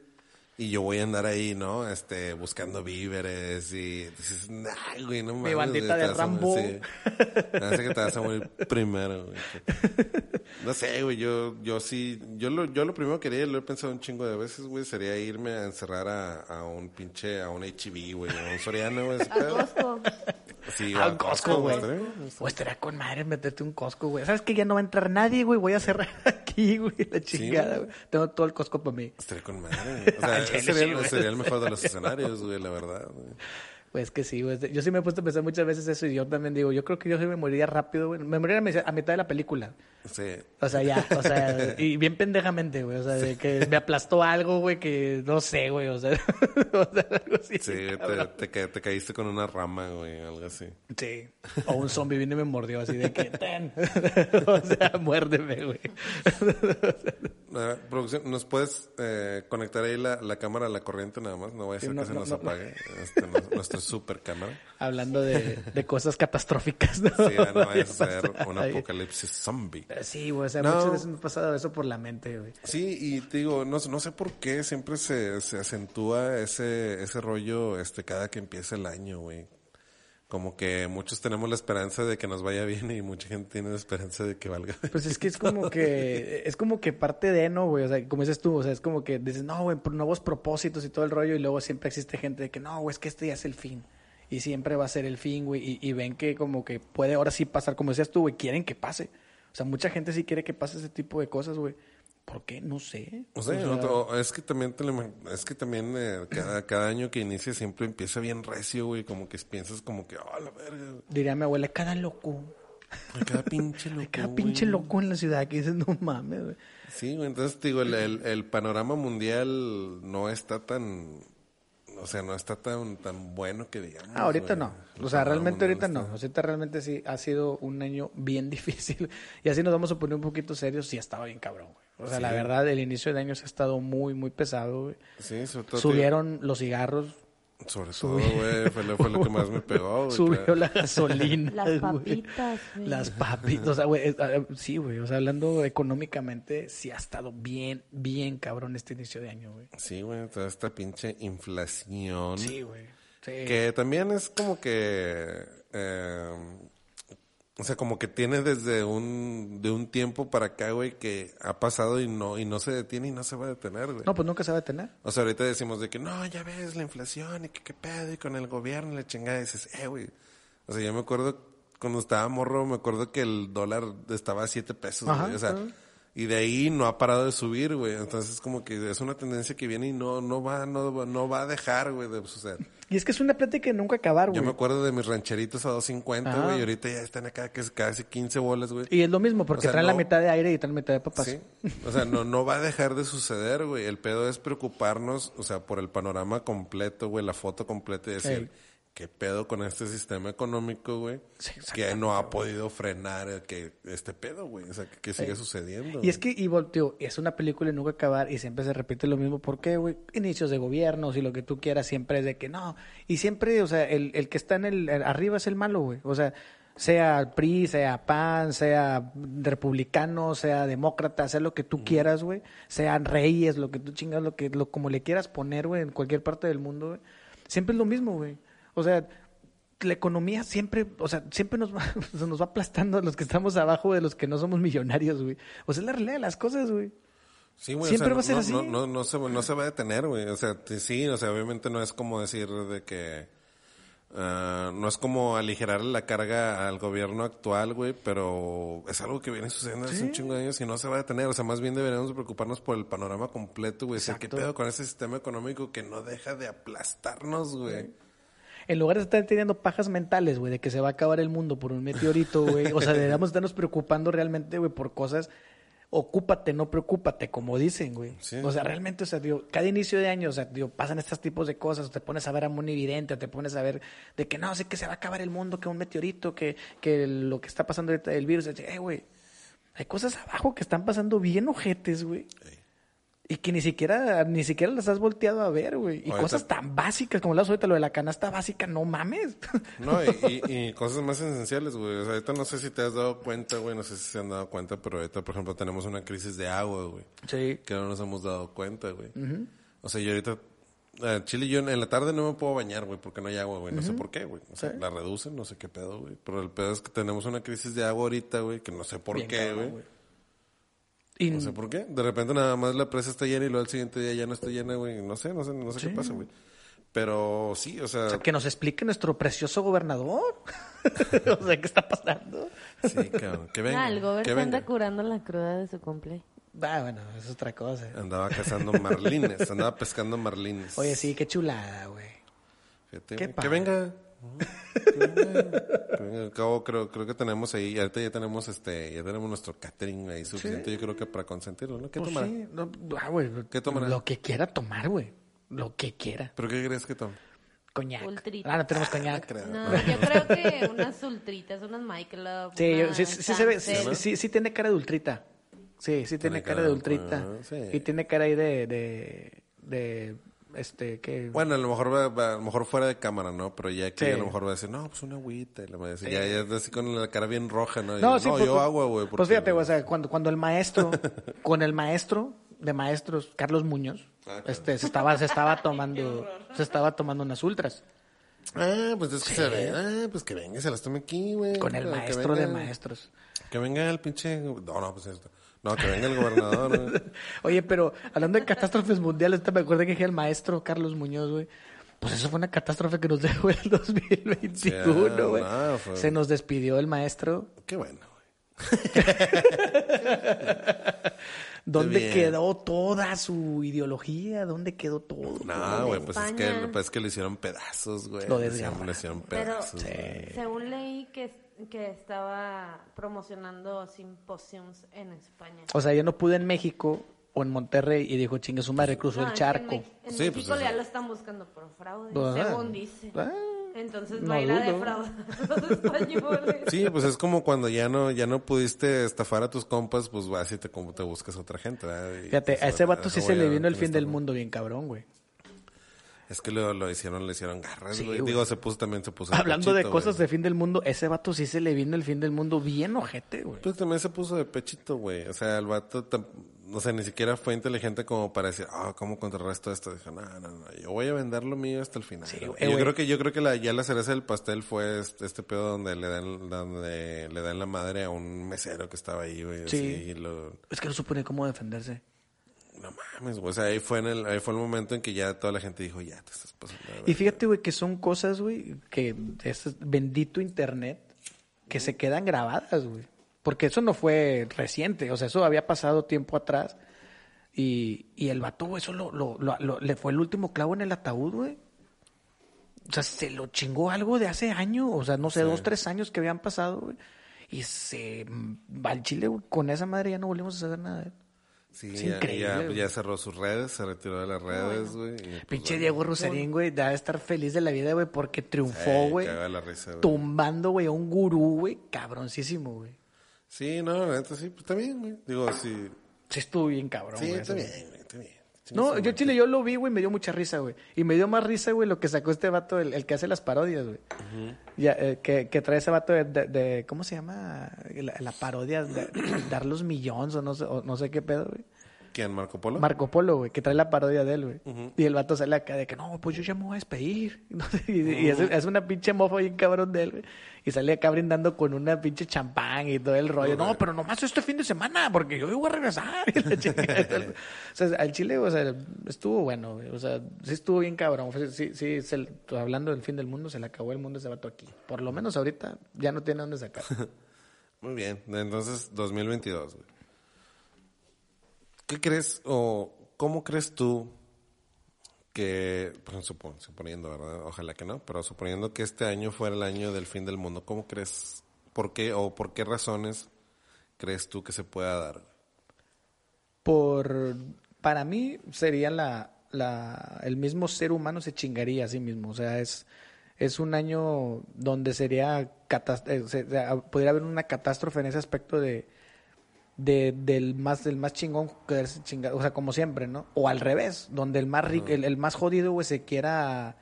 Y yo voy a andar ahí, ¿no? Este, buscando víveres y dices, nah, güey, no mames. Mi bandita de te vas a morir", Rambo. sí. Hace que te vas a morir primero, güey. [laughs] No sé, güey, yo, yo sí, yo lo, yo lo primero que haría, lo he pensado un chingo de veces, güey, sería irme a encerrar a, a un pinche, a un HB, güey, a un Soriano, güey, Al. Costco. Sí, Al a Costco, güey. O estaría con madre meterte un Costco, güey. ¿Sabes que ya no va a entrar nadie, güey? Voy a cerrar aquí, güey, la chingada, güey. Tengo todo el Costco para mí. Estaría con [laughs] madre. O sea, sería, sería el mejor de los escenarios, güey, la verdad, güey. Pues que sí, güey. Yo sí me he puesto a pensar muchas veces eso y yo también digo, yo creo que yo sí me moriría rápido, güey. Me moriría a mi- a mitad de la película. Sí. O sea, ya, o sea, y bien pendejamente, güey. O sea, de que me aplastó algo, güey, que no sé, güey. O sea, [laughs] o sea, algo así. Sí, te caíste con una rama, güey, algo así. Sí. O un zombie vino y me mordió así de que, ten. [laughs] o sea, muérdeme, güey. [laughs] Producción, ¿nos puedes eh, conectar ahí la, la cámara a la corriente nada más? No vaya a Sí, ser no, que se no, nos no, apague este, nu- nuestra super cámara. [laughs] Hablando de, de cosas catastróficas, ¿no? Sí, ya no vaya a [laughs] ser un ahí. apocalipsis zombie. Sí, güey, o sea, muchas veces me ha pasado eso por la mente, güey. Sí, y te digo, no, no sé por qué siempre se, se acentúa ese, ese rollo este cada que empieza el año, güey. Como que muchos tenemos la esperanza de que nos vaya bien y mucha gente tiene la esperanza de que valga. Pues es que es como que, es como que parte de, ¿no, güey? O sea, como dices tú, o sea, es como que dices, no, güey, nuevos propósitos y todo el rollo, y luego siempre existe gente de que, no, güey, es que este ya es el fin. Y siempre va a ser el fin, güey, y, y ven que como que puede ahora sí pasar, como decías tú, güey, quieren que pase. O sea, mucha gente sí quiere que pase ese tipo de cosas, güey. ¿Por qué? No sé. O sea, O sea, otro- es que también te es que también eh, cada, cada año que inicia siempre empieza bien recio, güey, como que piensas como que, oh, la verga. Diría mi abuela, cada loco. Cada pinche [laughs] loco. Cada pinche loco en la ciudad que dices, no mames, güey. Sí, güey, entonces te digo, el, el, el panorama mundial no está tan, o sea, no está tan, tan bueno que digamos. Ah, ahorita güey. no. O sea, realmente ahorita no. está- Ahorita realmente sí ha sido un año bien [laughs] difícil. Y así nos vamos a poner un poquito serios. Sí, estaba bien cabrón, güey. O sea, la verdad, el inicio de año se ha estado muy, muy pesado, güey. Sí, sobre todo. Subieron los cigarros, Sobre todo, güey, fue, lo- fue lo que más me pegó, güey. [laughs] subió claro. la gasolina. [laughs] Las papitas, güey. Las papitas. O sea, güey, eh, sí, güey. O sea, hablando económicamente, sí ha estado bien, bien cabrón este inicio de año, güey. Sí, güey, toda esta pinche inflación. Sí, güey. Sí. Que también es como que... eh, o sea, como que tiene desde un, de un tiempo para acá, güey, que ha pasado y no, y no se detiene y no se va a detener, güey. No, pues nunca se va a detener. O sea, ahorita decimos de que no, ya ves la inflación y que qué pedo y con el gobierno y la chingada. Y dices, eh, güey. O sea, yo me acuerdo cuando estaba morro, me acuerdo que el dólar estaba a 7 pesos, Ajá, güey. O sea. Y de ahí no ha parado de subir, güey. Entonces, como que es una tendencia que viene y no, no va, no, va- no va a dejar, güey, de suceder. Y es que es una plática que nunca acabar, güey. Yo me acuerdo de mis rancheritos a 2.50, Ajá. güey, y ahorita ya están acá que es casi 15 bolas, güey. Y es lo mismo, porque O sea, traen la mitad de aire y traen la mitad de papas. Sí. O sea, no, no va a dejar de suceder, güey. El pedo es preocuparnos, o sea, por el panorama completo, güey, la foto completa y decir. ¿Qué pedo con este sistema económico, güey? Sí, que no ha podido frenar el que este pedo, güey. O sea, que, que sigue sucediendo. Y es que, y volteo, es una película y nunca acabar y siempre se repite lo mismo. ¿Por qué, güey? Inicios de gobiernos y lo que tú quieras siempre es de que no. Y siempre, o sea, el, el que está en el, el- arriba es el malo, güey. O sea, sea PRI, sea PAN, sea republicano, sea demócrata, sea lo que tú quieras, güey. Sean reyes, lo que tú chingas, lo que, lo, como le quieras poner, güey, en cualquier parte del mundo, güey. Siempre es lo mismo, güey. O sea, la economía siempre, o sea, siempre nos va, [laughs] se nos va aplastando a los que estamos abajo de los que no somos millonarios, güey. O sea, es la realidad de las cosas, güey. Sí, güey, Siempre o sea, va a ser no, así. No, no, no se, no se va a detener, güey. O sea, sí, o sea, obviamente no es como decir de que... ah, no es como aligerar la carga al gobierno actual, güey, pero es algo que viene sucediendo hace un chingo de años y no se va a detener. O sea, más bien deberíamos de preocuparnos por el panorama completo, güey. O sea, ¿qué pedo con ese sistema económico que no deja de aplastarnos, güey? En lugar de estar teniendo pajas mentales, güey, de que se va a acabar el mundo por un meteorito, güey. O sea, deberíamos estarnos preocupando realmente, güey, por cosas. Ocúpate, no preocúpate, como dicen, güey. Sí, o sea, realmente, o sea, digo, cada inicio de año, o sea, digo, pasan estos tipos de cosas, te pones a ver a o te pones a ver de que no, sé que se va a acabar el mundo, que un meteorito, que, que lo que está pasando ahorita del virus, eh, güey, hay cosas abajo que están pasando bien ojetes, güey. Y que ni siquiera, ni siquiera las has volteado a ver, güey. Y Ahorita- cosas tan básicas como las ahorita, lo de la canasta básica, no mames. [laughs] No, y, y- y cosas más esenciales, güey. O sea, ahorita no sé si te has dado cuenta, güey, no sé si se han dado cuenta, pero ahorita, por ejemplo, tenemos una crisis de agua, güey. Sí. que no nos hemos dado cuenta, güey. O O sea, yo ahorita... eh, Chile, yo en la tarde no me puedo bañar, güey, porque no hay agua, güey. No sé por qué, güey. O sea, Sí. la reducen, no sé qué pedo, güey. Pero el pedo es que tenemos una crisis de agua ahorita, güey, que no sé por Bien qué, güey. Y No sé por qué. De repente nada más la presa está llena y luego al siguiente día ya no está llena, güey. No sé, no sé, no sé Sí. qué pasa, güey. Pero sí, o sea... o sea, que nos explique nuestro precioso gobernador. [laughs] o sea, ¿qué está pasando? Sí, cabrón. Que venga. Ah, el gober que se anda curando la cruda de su cumple. Ah, bueno, eso es otra cosa. Andaba cazando marlines, andaba pescando marlines. Oye, sí, qué chulada, güey. Fíjate, Qué güey, que venga. Venga. Al cabo, creo, creo que tenemos ahí, ahorita ya tenemos este, ya tenemos nuestro catering ahí suficiente, yo creo que para consentirlo, ¿no? ¿Qué Pues tomará? sí, no, ah. ¿Qué tomará? Lo que quiera tomar, güey. Lo que quiera. ¿Pero qué crees que tome? Coñac. Ultrita. Ah, no tenemos coñac. No, yo creo que unas ultritas, unas Michelob. Sí, yo- sí, sí, se ve, sí, Samsel. sí, sí tiene cara de ultrita. Sí, sí tiene cara de ultrita. sí. Y tiene cara ahí de, de, de, este, que... Bueno, a lo mejor a lo mejor fuera de cámara, ¿no? Pero ya aquí Sí. a lo mejor va a decir, no, pues una agüita. Y le va a decir, ya, ya es así con la cara bien roja, ¿no? Y No, yo, sí, no, pues, yo pues- agua, güey. Pues fíjate, güey, o sea, cuando, cuando el maestro, [laughs] con el maestro de maestros, Carlos Muñoz, Ah, claro. este, se estaba, se estaba [laughs] tomando, se estaba tomando unas ultras. Ah, pues es que se ve. Ah, pues que venga, se las tome aquí, güey. Con el Que maestro de maestros. Que venga el pinche... No, no, pues esto. No, que venga el gobernador, güey. [laughs] Oye, pero hablando de catástrofes mundiales, te me acuerdo que dije el maestro Carlos Muñoz, güey. Pues eso fue una catástrofe que nos [laughs] dejó el 2021, güey. no, fue- Se nos despidió el maestro. Qué bueno, güey. [laughs] ¿Dónde bien. quedó toda su ideología? ¿Dónde quedó todo? No, güey, pues es que, España. pues es que le hicieron pedazos, güey. Lo Le hicieron, desgarraron. le hicieron Pero pedazos. güey. según leí que, que estaba promocionando simposiums en España. O sea, yo no pude en México o en Monterrey y dijo, chingue su madre, cruzó No, el en charco. Mex- En, Sí, pues, México eso. ya lo están buscando por fraude, Ah. según dice. Ah, Entonces no va a ir a dudo. defraudar a los españoles. Sí, pues es como cuando ya no, ya no pudiste estafar a tus compas, pues vas y te, como te buscas a otra gente, ¿verdad? Y, Fíjate, pues, a ese vato ese sí se le vino el fin del mundo bien cabrón, güey. Es que lo, lo hicieron, le hicieron garras, Sí, güey. Digo, se puso también, se puso. Hablando de pechito, cosas güey. de fin del mundo, ese vato sí se le vino el fin del mundo bien ojete, güey. Pues también se puso de pechito, güey. O sea, el vato, o sea, ni siquiera fue inteligente como para decir, ah, ¿cómo contrarresto esto? Dijo, no, no, no, yo voy a vender lo mío hasta el final. Sí, güey, yo güey. creo que, yo creo que la, ya la cereza del pastel fue este, este pedo donde le dan, donde le dan la madre a un mesero que estaba ahí, güey. Sí. así, y lo, Es que no supone cómo defenderse. No mames, güey. O sea, ahí fue en el, ahí fue el momento en que ya toda la gente dijo, ya te estás pasando. Y verga". fíjate, güey, que son cosas, güey, que es bendito internet, que se quedan grabadas, güey. Porque eso no fue reciente, o sea, eso había pasado tiempo atrás. Y, y el vato, güey, eso lo, lo- lo- lo- le fue el último clavo en el ataúd, güey. O sea, se lo chingó algo de hace años, o sea, no sé, Sí. dos, tres años que habían pasado, güey. Y se va al chile, güey, con esa madre ya no volvimos a saber nada de él. Sí, es ya, increíble, ya, güey. ya cerró sus redes, se retiró de las redes, güey. pues, Pinche bueno, Diego Rosarín, güey, debe estar feliz de la vida, güey, porque triunfó, sí, güey. caga la risa, güey. tumbando, güey, a un gurú, güey, cabroncísimo, güey. Sí, no, la neta sí, pues está bien, güey. Digo, sí. Sí estuvo bien cabrón, Sí, güey. No, yo. Chile, yo lo vi, güey, me dio mucha risa, güey. Y me dio más risa, güey, lo que sacó este vato, el, el que hace las parodias, güey. Ya, eh, que, que trae ese vato de, de- de- ¿cómo se llama? La, la parodia, de, dar los millones o no sé, o no sé qué pedo, güey. ¿Quién, Marco Polo? Marco Polo, güey, que trae la parodia de él, güey. Y el vato sale acá de que, no, pues yo ya me voy a despedir. [laughs] Y y es, es una pinche mofa bien cabrón de él, güey. Y sale acá brindando con una pinche champán y todo el rollo. No, pero nomás este fin de semana, porque yo voy a regresar. [laughs] Y la [laughs] o sea, al Chile, o sea, estuvo bueno, güey. O sea, sí estuvo bien cabrón. Sí, sí, se- hablando del fin del mundo, se le acabó el mundo a ese vato aquí. Por lo menos ahorita ya no tiene dónde sacar. Muy bien, entonces 2022, güey. ¿Qué crees o cómo crees tú que, pues, supon- suponiendo, ¿verdad? Ojalá que no, pero suponiendo que este año fuera el año del fin del mundo, ¿cómo crees, por qué o por qué razones crees tú que se pueda dar? por para mí sería la, la el mismo ser humano se chingaría a sí mismo o sea es es un año donde sería eh, se- podría haber una catástrofe en ese aspecto de de del más del más chingón quererse chingar o sea como siempre no o al revés donde el más rico el, el más jodido güey se quiera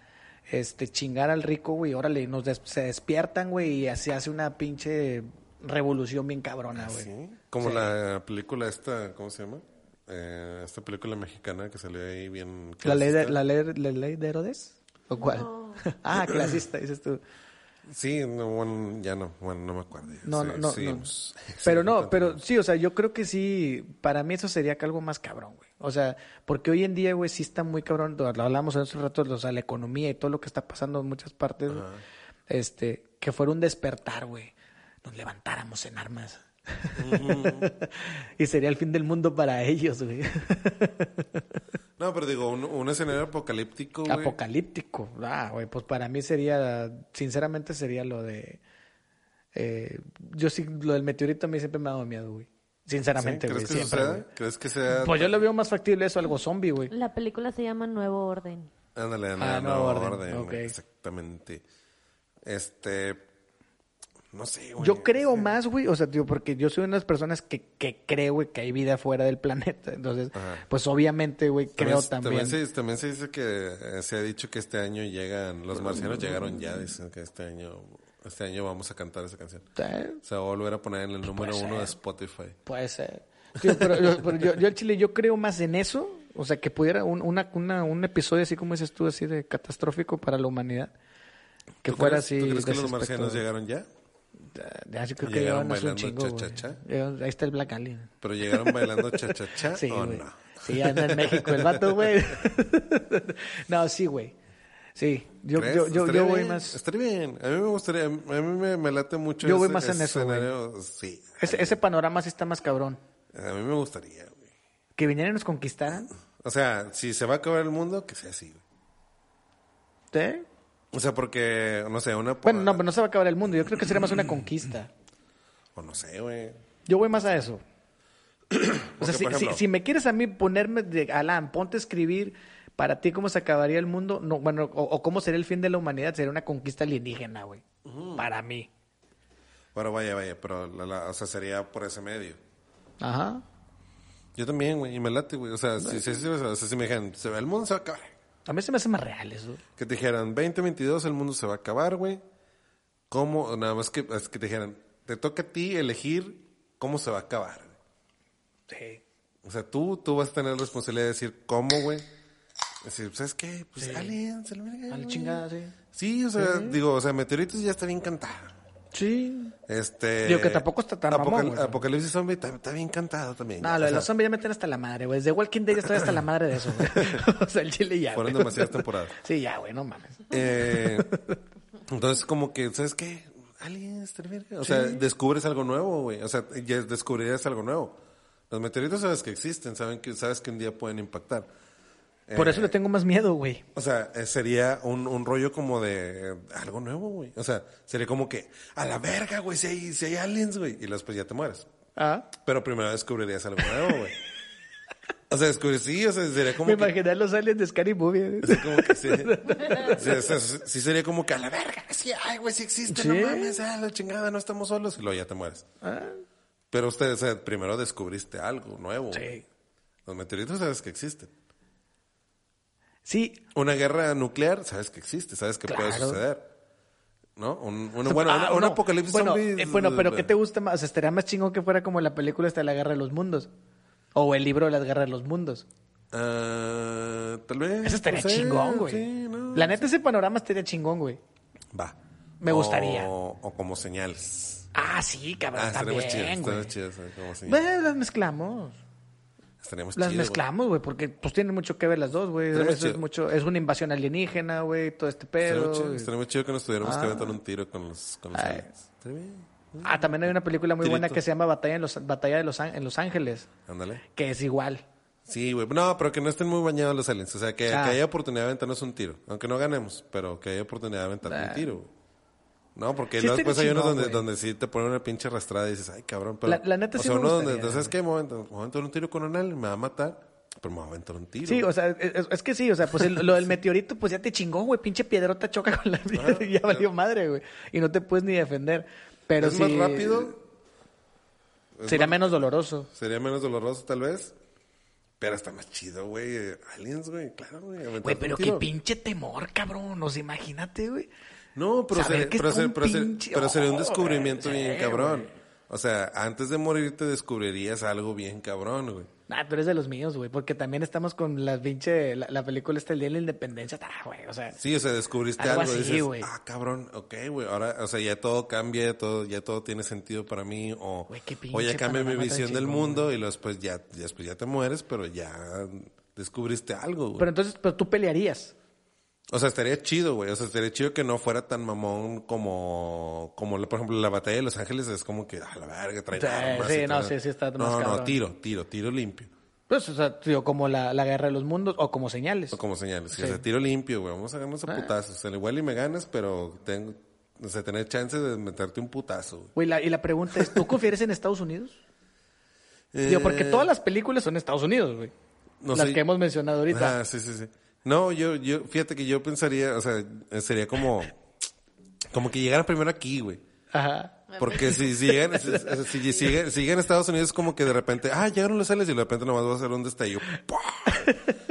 este chingar al rico güey órale nos des- se despiertan güey y así hace una pinche revolución bien cabrona güey ¿Sí? Como Sí. la película esta, ¿cómo se llama? Eh, esta película mexicana que salió ahí bien... ¿La ley, de, clasista. la, ley, ¿La ley de Herodes? ¿O cuál? [laughs] ah, clasista, dices tú. Sí, no, bueno, ya no, bueno, no me acuerdo. No, Sí, no, no, no. [laughs] Pero Sí, no, pero sí, o sea, yo creo que sí, para mí eso sería algo más cabrón, güey. O sea, porque hoy en día, güey, sí está muy cabrón, lo hablamos hace rato, o sea, la economía y todo lo que está pasando en muchas partes, güey. este, que fuera un despertar, güey. Nos levantáramos en armas. [laughs] y sería el fin del mundo para ellos, güey. [laughs] No, pero digo, un, un escenario apocalíptico, güey. Apocalíptico. Ah, güey, pues para mí sería, sinceramente sería lo de... eh, yo sí, lo del meteorito a mí siempre me ha dado miedo, güey. ¿Sí? Sinceramente, ¿Crees güey. que siempre, suceda? güey. ¿Crees que sea...? Pues yo lo veo más factible eso, algo zombie, güey. La película se llama Nuevo Orden. Ándale, ándale, Ah, nuevo orden. Exactamente. Este... No sé, güey. Yo creo más, güey, o sea, tío, porque yo soy una de las personas que, que creo, güey, que hay vida fuera del [laughs] planeta. Entonces, Ajá. pues obviamente, güey, creo También, también. se, también se dice que eh, se ha dicho que este año llegan, los marcianos llegaron ya, dicen que este año, este año vamos a cantar esa canción. Eh, Se va a volver a poner en el número puede uno de. Spotify. Puede ser. Tío, pero yo, pero yo, yo al chile, yo creo más en eso. O sea, que pudiera un, una, una, un episodio así como dices tú, así de catastrófico para la humanidad. Que ¿Tú fuera crees- así. ¿Tú crees que los marcianos llegaron ya? Creo que Llegaron bailando chingo, güey. cha-cha-cha? Llegaron- Ahí está el Black Alien. ¿Pero llegaron bailando cha-cha-cha [laughs] Sí, o no? Sí, anda en México el vato, güey. [laughs] [laughs] no, sí, güey. Sí, yo, ¿Crees? yo, yo, yo voy bien, más... Estaría bien. A mí me gustaría, a mí me, me late mucho Yo voy ese- más en eso, escenario. Sí. Ese, ese panorama sí está más cabrón. A mí me gustaría, güey. Que vinieran y nos conquistaran. O sea, si se va a acabar el mundo, que sea así, güey. ¿Sí? O sea, porque, no sé, una... Bueno, no, pero no se va a acabar el mundo. Yo creo que sería más una conquista. O no sé, güey. Yo voy más a eso. [clears throat] O sea, si, si- me quieres a mí ponerme de Alan, ponte a escribir para ti cómo se acabaría el mundo, no, bueno, o, o cómo sería el fin de la humanidad, sería una conquista alienígena, güey. Para mí. Bueno, vaya, vaya, pero, la, la- o sea, sería por ese medio. Ajá. Yo también, güey, y me late, güey. O sea, si, si, o sea, si me va- el mundo se va a acabar. A mí se me hace más real eso. Que te dijeran, 2022 el mundo se va a acabar, güey. ¿Cómo? Nada más que, es que te dijeran, te toca a ti elegir cómo se va a acabar. güey. Sí. O sea, tú, tú vas a tener la responsabilidad de decir cómo, güey. Decir, ¿sabes qué? Pues aliens, a la verga, A la güey. chingada, sí. Sí, o sea, digo, o sea, meteoritos ya está bien cantado. Sí. Este. Digo que tampoco está tan mamón, güey. Apocalipsis Zombie está, está bien cantado también. No, lo de los zombies ya meten hasta la madre, güey. Desde Walking Dead ya estoy hasta la madre de eso, güey. [laughs] o sea, el chile ya, Fueron güey. demasiadas temporadas. Sí, ya, güey, no mames. Eh, [laughs] entonces, como que, ¿sabes qué? Aliens. O sea, descubres algo nuevo, güey. O sea, ya descubrirías algo nuevo. Los meteoritos sabes que existen, saben que, sabes que un día pueden impactar. Por Eh, eso le tengo más miedo, güey. O sea, eh, sería un, un rollo como de eh, algo nuevo, güey. O sea, sería como que, a la verga, güey, si hay, si hay aliens, güey. Y después ya te mueres. Ah. Pero primero descubrirías algo nuevo, güey. [laughs] O sea, descubrir, sí, o sea, sería como Me que... imaginé a los aliens de Scary Movie. Así como que sí. [laughs] Sí, o sea, sí sería como que a la verga, sí, ay, güey, sí existe, Sí. no mames, ah, la chingada, no estamos solos. Y luego ya te mueres. Ah. Pero usted, o sea, primero descubriste algo nuevo. Sí. Los meteoritos sabes que existen. Sí. Una guerra nuclear, sabes que existe, sabes que puede suceder. ¿No? Un, bueno, Ah, una- un no. apocalipsis bueno, zombie. eh, bueno, pero ¿qué te gusta más? O sea, estaría más chingón que fuera como la película esta de la Guerra de los Mundos. O el libro de las Guerras de los Mundos. Ah, tal vez. Eso estaría no sé, chingón, güey. sí, no, la neta, ese panorama estaría chingón, güey. Va. Me gustaría. O, o como señales. Ah, sí, cabrón, Ah, chido, también, güey. chido, señales. Bueno, las mezclamos. Estaría más Las chido, mezclamos, güey, porque pues tienen mucho que ver las dos, güey. Es mucho, es una invasión alienígena, güey, todo este pedo. estaría muy chido que nos tuviéramos que Ah. aventar un tiro con los, con los aliens. Ah, también hay una película muy buena Tirito. que se llama Batalla en los Batalla de los en Los Ángeles, Ándale. que es igual. Sí, güey. No, pero que no estén muy bañados los aliens. O sea, que, Ah. que haya oportunidad de aventarnos un tiro. Aunque no ganemos, pero que haya oportunidad de aventar Ah. un tiro. güey. No, porque Sí luego después hay unos donde, donde sí te ponen una pinche arrastrada y dices, ay, cabrón. Pero, La- la neta o sí sea, me uno donde, gustaría, ¿sabes qué? Voy a aventar un tiro con un alien, me va a matar, pero me voy a aventar un tiro. Sí, o sea, es, es que sí, o sea, pues el- lo del [laughs] meteorito, pues ya te chingó, güey, pinche piedrota choca con la piedra y ya valió madre, güey. Y no te puedes ni defender. Pero es más rápido. es Sería más- menos doloroso. Sería menos doloroso, tal vez. Pero está más chido, güey. eh, Aliens, güey, claro, güey. Güey, pero qué pinche temor, cabrón. O sea, imagínate, güey. No, pero, sería, pero, un pero sería- pinche- pero sería un descubrimiento bien cabrón. O sea, antes de morir te descubrirías algo bien cabrón, güey. Ah, tú eres de los míos, güey, porque también estamos con la pinche, la, la película está el día de la independencia, ah, güey, o sea. Sí, o sea, descubriste Algo algo, y así, dices, güey. ah, cabrón, ok, güey, ahora, o sea, ya todo cambia, todo, ya todo tiene sentido para mí, o, Güey, qué o ya pinche cambia mi visión del chingón, mundo, y después ya, ya después ya te mueres, pero ya descubriste algo, güey. Pero entonces, pero tú pelearías. O sea, estaría chido, güey. O sea, estaría chido que no fuera tan mamón como, como por ejemplo, la batalla de Los Ángeles es como que, a la verga, trae Sí, armas sí, no, sí, sí está más No, no, tiro, tiro, tiro limpio. Pues, o sea, digo, como la, la guerra de los mundos o como señales. O como señales. sí. O sea, tiro limpio, güey. Vamos a ganarnos a Ah. putazos. O sea, igual y me ganas, pero tengo, o sea, tener chance de meterte un putazo, güey. Güey, la- y la pregunta es, ¿tú confieres en Estados Unidos? Eh, [laughs] Digo, porque todas las películas son Estados Unidos, güey. no las que hemos mencionado ahorita. Ah, sí, sí, sí. No, yo, yo, fíjate que yo pensaría, o sea, sería como, como que llegara primero aquí, güey. Ajá. Porque si, si llegan, si, si, si Estados Unidos es como que de repente, ah, llegaron los aliens y de repente nomás va a hacer un destello. [laughs]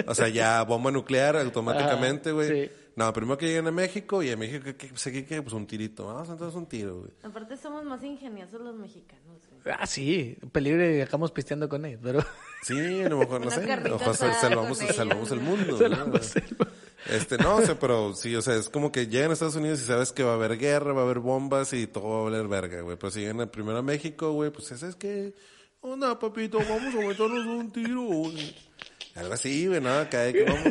O sea, ya bomba nuclear automáticamente, güey. sí. No, primero que lleguen a México y a México, ¿qué, qué, pues aquí, qué? Pues un tirito. Vamos a entonces un tiro, güey. Aparte somos más ingeniosos los mexicanos. güey. Ah, sí. Peligro y dejamos pisteando con él, pero... [laughs] Sí, a lo mejor, no sé, salvamos, ellos. el mundo. Salvamos ¿no? el- Este, no, o sea, pero sí, o sea, es como que llegan a Estados Unidos y sabes que va a haber guerra, va a haber bombas y todo va a valer verga, güey. Pero si llegan primero a México, güey, pues ¿sabes qué? Onda, papito, vamos a meternos un tiro, güey. Algo así, güey, ¿no? Acá de que vamos,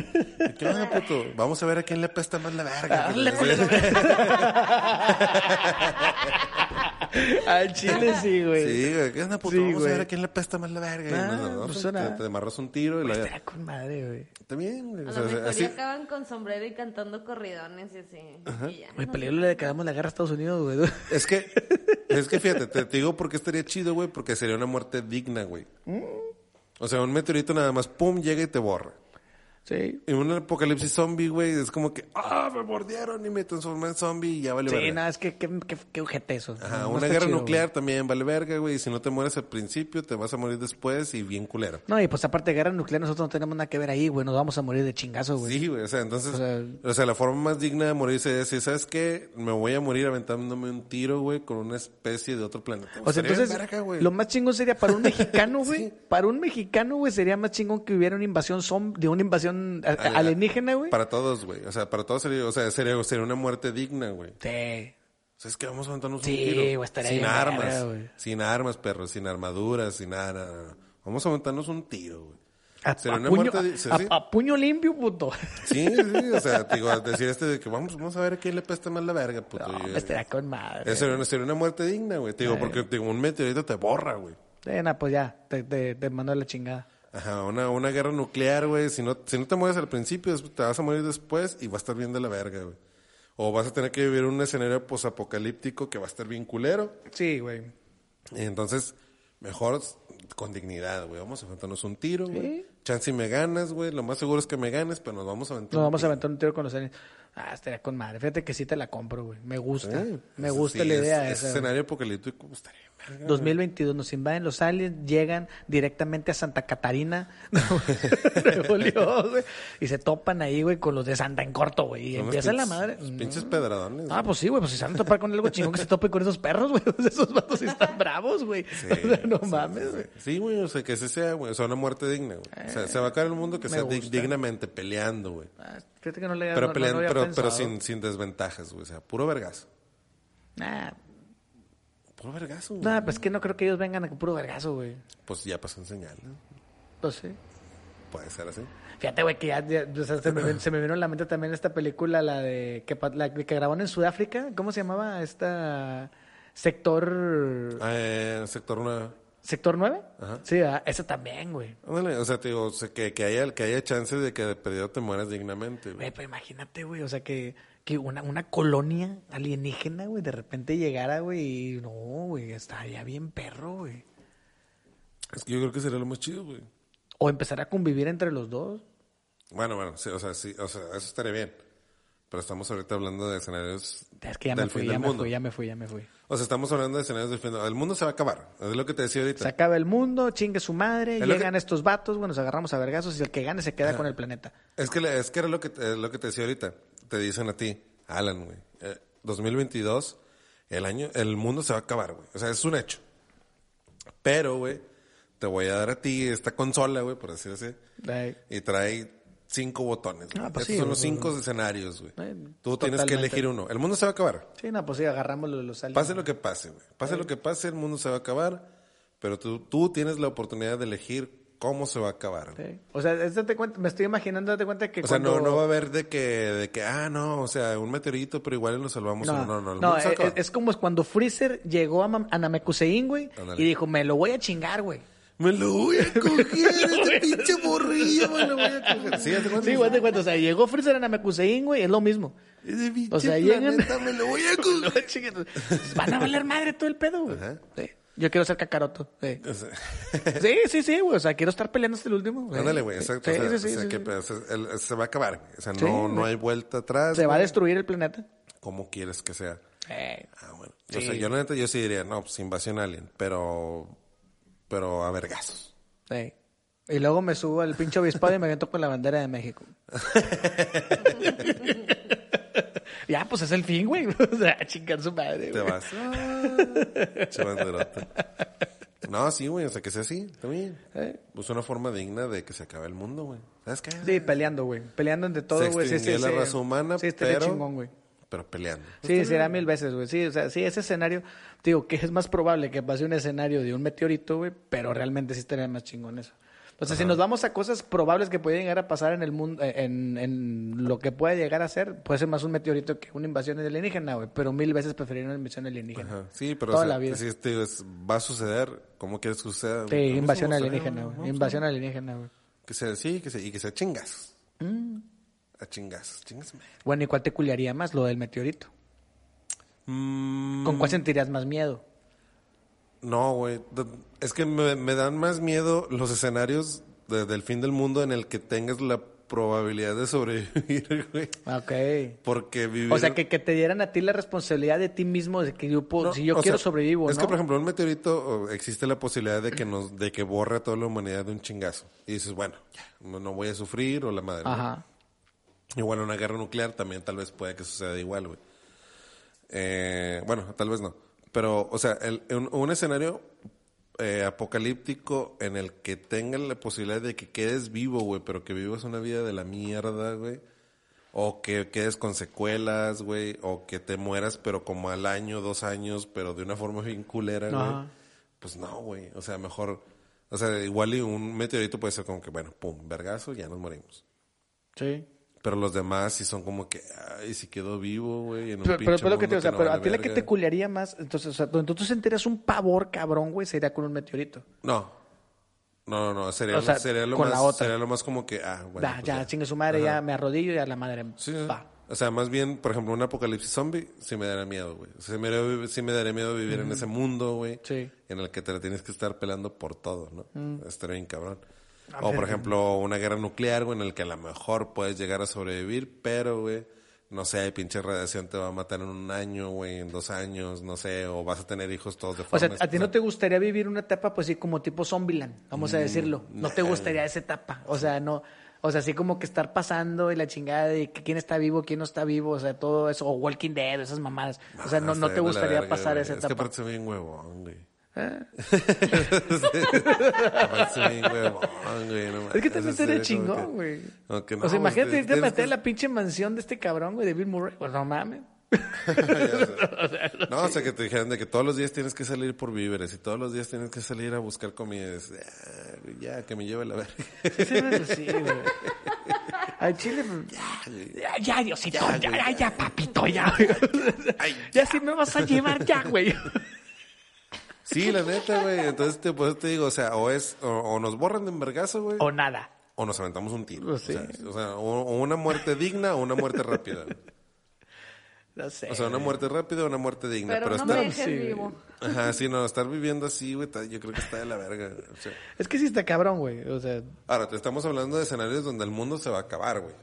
¿qué onda, puto? Vamos a ver a quién le pesta más la verga. Dale, pues, [laughs] Al chile sí, güey. Sí, güey, ¿qué onda, puto? Sí, vamos a güey. ver a quién le pesta más la verga. Ah, no, no, no, pues te, suena- te amarras un tiro y la... Estaría con madre, güey. También, güey. A O lo sea, mejor así... acaban con sombrero y cantando corridones y así. Y ya, Güey, no peligro le quedamos la guerra a Estados Unidos, güey. Es que, es que fíjate, te, te digo porque estaría chido, güey, porque sería una muerte digna, güey. O sea, un meteorito nada más, pum, llega y te borra. Sí. En un apocalipsis zombie, güey, es como que, ah, me mordieron y me transformé en zombie y ya vale Sí, verga. no, es que qué, qué, qué ojete eso. Ajá, No una guerra chido, nuclear también vale verga, güey. y Si no te mueres al principio, te vas a morir después y bien culero. No, y pues aparte de guerra nuclear, nosotros no tenemos nada que ver ahí, güey. Nos vamos a morir de chingazo, güey. Sí, güey, o sea, entonces, O sea- o sea, la forma más digna de morirse es, ¿sabes qué? Me voy a morir aventándome un tiro, güey, con una especie de otro planeta. O sea, entonces, verga, lo más chingón sería para un [laughs] mexicano, güey. Sí. Para un mexicano, güey, sería más chingón que hubiera una invasión de una invasión a- Ale- alienígena, güey. Para todos, güey. O sea, para todos sería, o sea, sería, sería una muerte digna, güey. Sí. O sea, es que vamos a aventarnos Sí, un tiro. güey, sin bien armas. sin armas, perro. Sin armaduras, sin nada. Vamos a aventarnos un tiro, güey. A, Sería a una puño, muerte di- sí, a- sí. a puño limpio, puto. Sí, sí, o sea, te [laughs] digo, decir este de que vamos, vamos a ver a quién le pesta más la verga, puto. No, Y, estaría con madre. sería, una, sería una muerte digna, güey. Te digo, porque digo, un meteorito te borra, güey. Eh, nah, pues ya, te, te, te mando a la chingada. Ajá, una, una guerra nuclear, güey. Si no, si no te mueres al principio, te vas a morir después y va a estar bien de la verga, güey. O vas a tener que vivir un escenario posapocalíptico que va a estar bien culero. Sí, güey. Entonces, mejor con dignidad, güey. Vamos a aventarnos un tiro, güey. Sí. Chance y me ganas, güey. Lo más seguro es que me ganes, pero nos vamos a aventar Nos un vamos a aventar un tiro con los aliens. Ah, estaría con madre. Fíjate que sí te la compro, güey. Me gusta. Sí, Me pues, gusta sí, la es- idea Ese esa. escenario apocalíptico pues, estaría bien verga, 2022 nos invaden los aliens, llegan directamente a Santa Catarina, [laughs] Nuevo [laughs] León, güey, y se topan ahí, güey, con los de Santa en corto, güey, y empieza la madre. unos Pinches pedradones. Ah, güey. pues sí, güey, pues si se van a topar con algo chingón que se tope con esos perros, güey. [laughs] Esos vatos sí están bravos, güey. Sí, o sea, no sí, mames, sí, güey. Sí, güey, o sea, que ese sea, güey, o sea, una muerte digna, güey. O sea, se va a acabar el mundo que me sea gusta. dignamente, peleando, güey. Ah, fíjate que no le Pero no- no pero, sin, sin desventajas, güey. O sea, puro vergazo. Nah, Puro vergazo, güey. nah, pues que no creo que ellos vengan a puro vergazo, güey. Pues ya pasó en señal, ¿no? Pues sí. Puede ser así. Fíjate, güey, que ya, ya- o sea, se, me, ven- se me vino a la mente también esta película, la de que, la que grabaron en Sudáfrica. ¿Cómo se llamaba? Esta sector Eh, sector 9. Sector 9. Ajá. Sí, ah, esa también, güey. Ándale, o sea, te digo, o sea, que, que, haya, que haya chance de que de perdido te mueras dignamente, Güey, güey. pero imagínate, güey, o sea, que, que una, una colonia alienígena, güey, de repente llegara, güey, y no, güey, estaría bien perro, güey. Es que yo creo que sería lo más chido, güey. O empezar a convivir entre los dos. Bueno, bueno, sí, o sea, sí, o sea, eso estaría bien. Pero estamos ahorita hablando de escenarios Es que ya del me fui, ya me mundo. fui, ya me fui, ya me fui. O sea, estamos hablando de escenarios del fin El mundo se va a acabar. Es lo que te decía ahorita. Se acaba el mundo, chingue su madre, Es llegan que- estos vatos, bueno, nos agarramos a vergazos y el que gane se queda con el planeta. Es que, es que era lo que, es lo que te decía ahorita. Te dicen a ti, Alan, güey. eh, 2022, el año, el mundo se va a acabar, güey. O sea, es un hecho. Pero, güey, te voy a dar a ti esta consola, güey, por decir así. Y trae cinco botones. Ah, pues Estos sí, son los güey. cinco escenarios, güey. Eh, Tú tienes que elegir uno. El mundo se va a acabar. Sí, no, pues sí, agarramos los aliens. Pase lo que pase, güey. Pase lo que pase, el mundo se va a acabar. Pero tú, tú tienes la oportunidad de elegir cómo se va a acabar. Sí. O sea, date cuenta, me estoy imaginando, date cuenta que O sea, no, no va a haber de que, de que, ah, no, o sea, un meteorito, pero igual lo salvamos. No, no, no, no, a es, como cuando Freezer llegó a, a Namekusein, güey, y dijo, me lo voy a chingar, güey. Me lo voy a [laughs] coger, este morrillo, me lo voy a coger. Sí, güey, te cuenta, o sea, llegó Freezer a Namekusein, güey, es lo mismo. Ese O sea, llegan- me lo voy a [laughs] coger. Van a valer madre todo el pedo, güey. Ajá. Sí. Yo quiero ser cacaroto. Sí, O sea, sí, sí, sí, güey. O sea, quiero estar peleando hasta el último. güey. Ándale, güey, Sí, exacto. Sí, o sea, sí, sí, o sea, sí, que sí. pues, se va a acabar. güey. O sea, Sí, no, no hay vuelta atrás. Se va a destruir el planeta. ¿Cómo quieres que sea? Eh, Ah, bueno. O sea, yo la neta, yo sí diría, no, pues invasión alien, pero, pero a vergazos. sí. Y luego me subo al pinche obispado y me aviento con la bandera de México. [laughs] ya, pues es el fin, güey. [laughs] O sea, chingar su madre, Te güey. vas. Ah, che banderota. No, sí, güey, o sea, que sea así, también. Eh. Pues una forma digna de que se acabe el mundo, güey. ¿Sabes qué? Sí, peleando, güey. Peleando entre todo, se güey. Sí, sí, la raza humana, Sí, estaría pero, chingón, güey. pero peleando. Sí, será mil veces, güey. Sí, o sea, sí, ese escenario, digo, que es más probable que pase un escenario de un meteorito, güey, pero realmente sí estaría más chingón eso. O sea, si nos vamos a cosas probables que pueden llegar a pasar en el mundo, eh, en, en lo que puede llegar a ser, puede ser más un meteorito que una invasión alienígena, güey, pero mil veces preferiría una invasión alienígena. Ajá. Sí, pero Toda o sea, la vida. si este es- va a suceder, ¿cómo quieres que suceda? Sí, invasión alienígena, güey. Invasión alienígena, güey. Que sea, sí, que sea, y que sea chingas. Mm. A chingas, chingas. Bueno, ¿y cuál te culiaría más? Lo del meteorito. Mm, ¿Con cuál sentirías más miedo? No, güey. Es que me, me dan más miedo los escenarios de- del fin del mundo en el que tengas la probabilidad de sobrevivir, [laughs] güey. Ok. Porque vivir... O sea, que, que te dieran a ti la responsabilidad de ti mismo, de que yo puedo, No, si yo quiero sea, sobrevivo, Es ¿no? que, por ejemplo, un meteorito existe la posibilidad de que nos de que borre a toda la humanidad de un chingazo. Y dices, bueno, ya, no, no voy a sufrir o la madre. ¿no? Ajá. Igual una guerra nuclear también tal vez puede que suceda igual, güey. Eh, bueno, tal vez no. Pero, o sea, el- un, un escenario eh, apocalíptico en el que tengas la posibilidad de que quedes vivo, güey, pero que vivas una vida de la mierda, güey. O que quedes con secuelas, güey. O que te mueras, pero como al año, dos años, pero de una forma bien culera, güey. Pues no, güey. O sea, mejor... O sea, igual y un meteorito puede ser como que, bueno, pum, vergazo, ya nos morimos. Sí. Pero los demás sí son como que, ay, si quedó vivo, güey, en un Pero, pero, pinche pero lo que te, mundo o sea, no pero a ti la que te culiaría más, entonces, o sea, donde tú sentirías un pavor cabrón, güey, sería con un meteorito. No. No, no, no, sería, O sea, sería lo con más, la otra. sería lo más como que, ah, bueno. Da, pues ya, chingue su madre, ya me arrodillo y a la madre. Sí, sí. va. O sea, más bien, por ejemplo, un apocalipsis zombie sí me daría miedo, güey. O sea, sí me daría, sí me daría miedo vivir en ese mundo, güey. Sí. En el que te la tienes que estar pelando por todo, ¿no? Mm. Estaría bien cabrón. O, por ejemplo, una guerra nuclear, güey, en el que a lo mejor puedes llegar a sobrevivir, pero, güey, no sé, pinche radiación te va a matar en un año, güey, en dos años, no sé, o vas a tener hijos todos O sea, a ti no te gustaría vivir una etapa, pues sí, como tipo Zombieland, vamos a Mm, decirlo. No te gustaría esa etapa. O sea, no. O sea, así como que estar pasando y la chingada de que quién está vivo, quién no está vivo, o sea, todo eso, o Walking Dead, esas mamadas. O sea, no, Ah, no está te de gustaría pasar esa Es que etapa. aparte bien huevón, güey. ¿Eh? [laughs] No Es que también como chingón, güey. que no, o sea, imagínate pues, irte a meter la pinche mansión de este cabrón, güey, de Bill Murray. Pues no mames. [laughs] [laughs] No, o sea, que te dijeran de que todos los días tienes que salir por víveres y todos los días tienes que salir a buscar comida. Y dices, "Ah, ya, que me lleve la verga. Sí, sí, güey. Al chile, pues, ya, ya, Diosito, ya, ya, ya, papito, ya. ya sí me vas a llevar ya, güey. Sí, la neta, güey. Entonces, te, por eso te digo, o sea, o es, o, o nos borran de envergazo, güey, O nada. o nos aventamos un tiro. Pues sí. o, sea, o una muerte digna o una muerte rápida. No sé. O sea, una muerte rápida o una muerte digna. Pero, Pero, no estar, me dejes sí. vivo. Ajá, sí, no, estar viviendo así, güey, yo creo que está de la verga. O sea, Es que sí está cabrón, güey. O sea, ahora, te estamos hablando de escenarios donde el mundo se va a acabar, güey.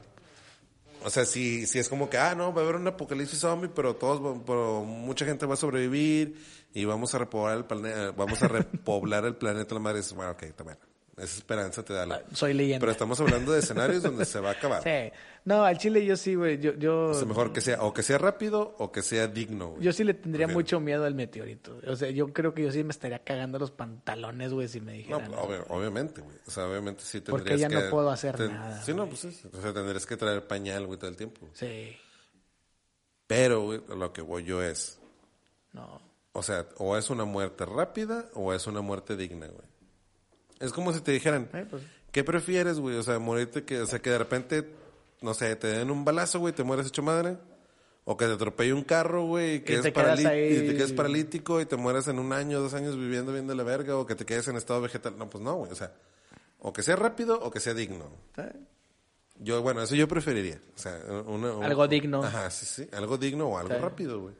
O sea, si, si es como que, ah, no, va a haber un apocalipsis zombie, pero todos, pero mucha gente va a sobrevivir y vamos a repoblar el planeta, vamos a repoblar el planeta, la madre bueno, ok, está bueno. esa esperanza te da la... Soy leyenda. Pero estamos hablando de escenarios donde se va a acabar. [laughs] Sí. No, al chile yo sí, güey. Yo, yo, O sea, mejor que sea, o que sea rápido o que sea digno, güey. yo sí le tendría Prefiero. mucho miedo al meteorito. O sea, yo creo que yo sí me estaría cagando los pantalones, güey, si me No, dijeran. obvio- obviamente, güey. O sea, obviamente sí tendrías Porque ya que... no puedo hacer ten- nada, Sí, no, pues sí. O sea, tendrías que traer pañal, güey, todo el tiempo. Sí. Pero, güey, lo que voy yo es... No. O sea, o es una muerte rápida o es una muerte digna, güey. Es como si te dijeran, Eh, pues. ¿qué prefieres, güey? O sea, morirte que, o sea, que de repente, no sé, te den un balazo, güey, te mueres hecho madre. O que te atropelle un carro, güey, y, Y quedes te quedas paralí- ahí- y te quedes paralítico y te mueres en un año, dos años viviendo bien de la verga, o que te quedes en estado vegetal. No, pues no, güey. O sea, o que sea rápido o que sea digno. Yo, bueno, eso yo preferiría. O sea, una- Algo digno. Ajá, sí, sí. Algo digno o algo rápido, güey.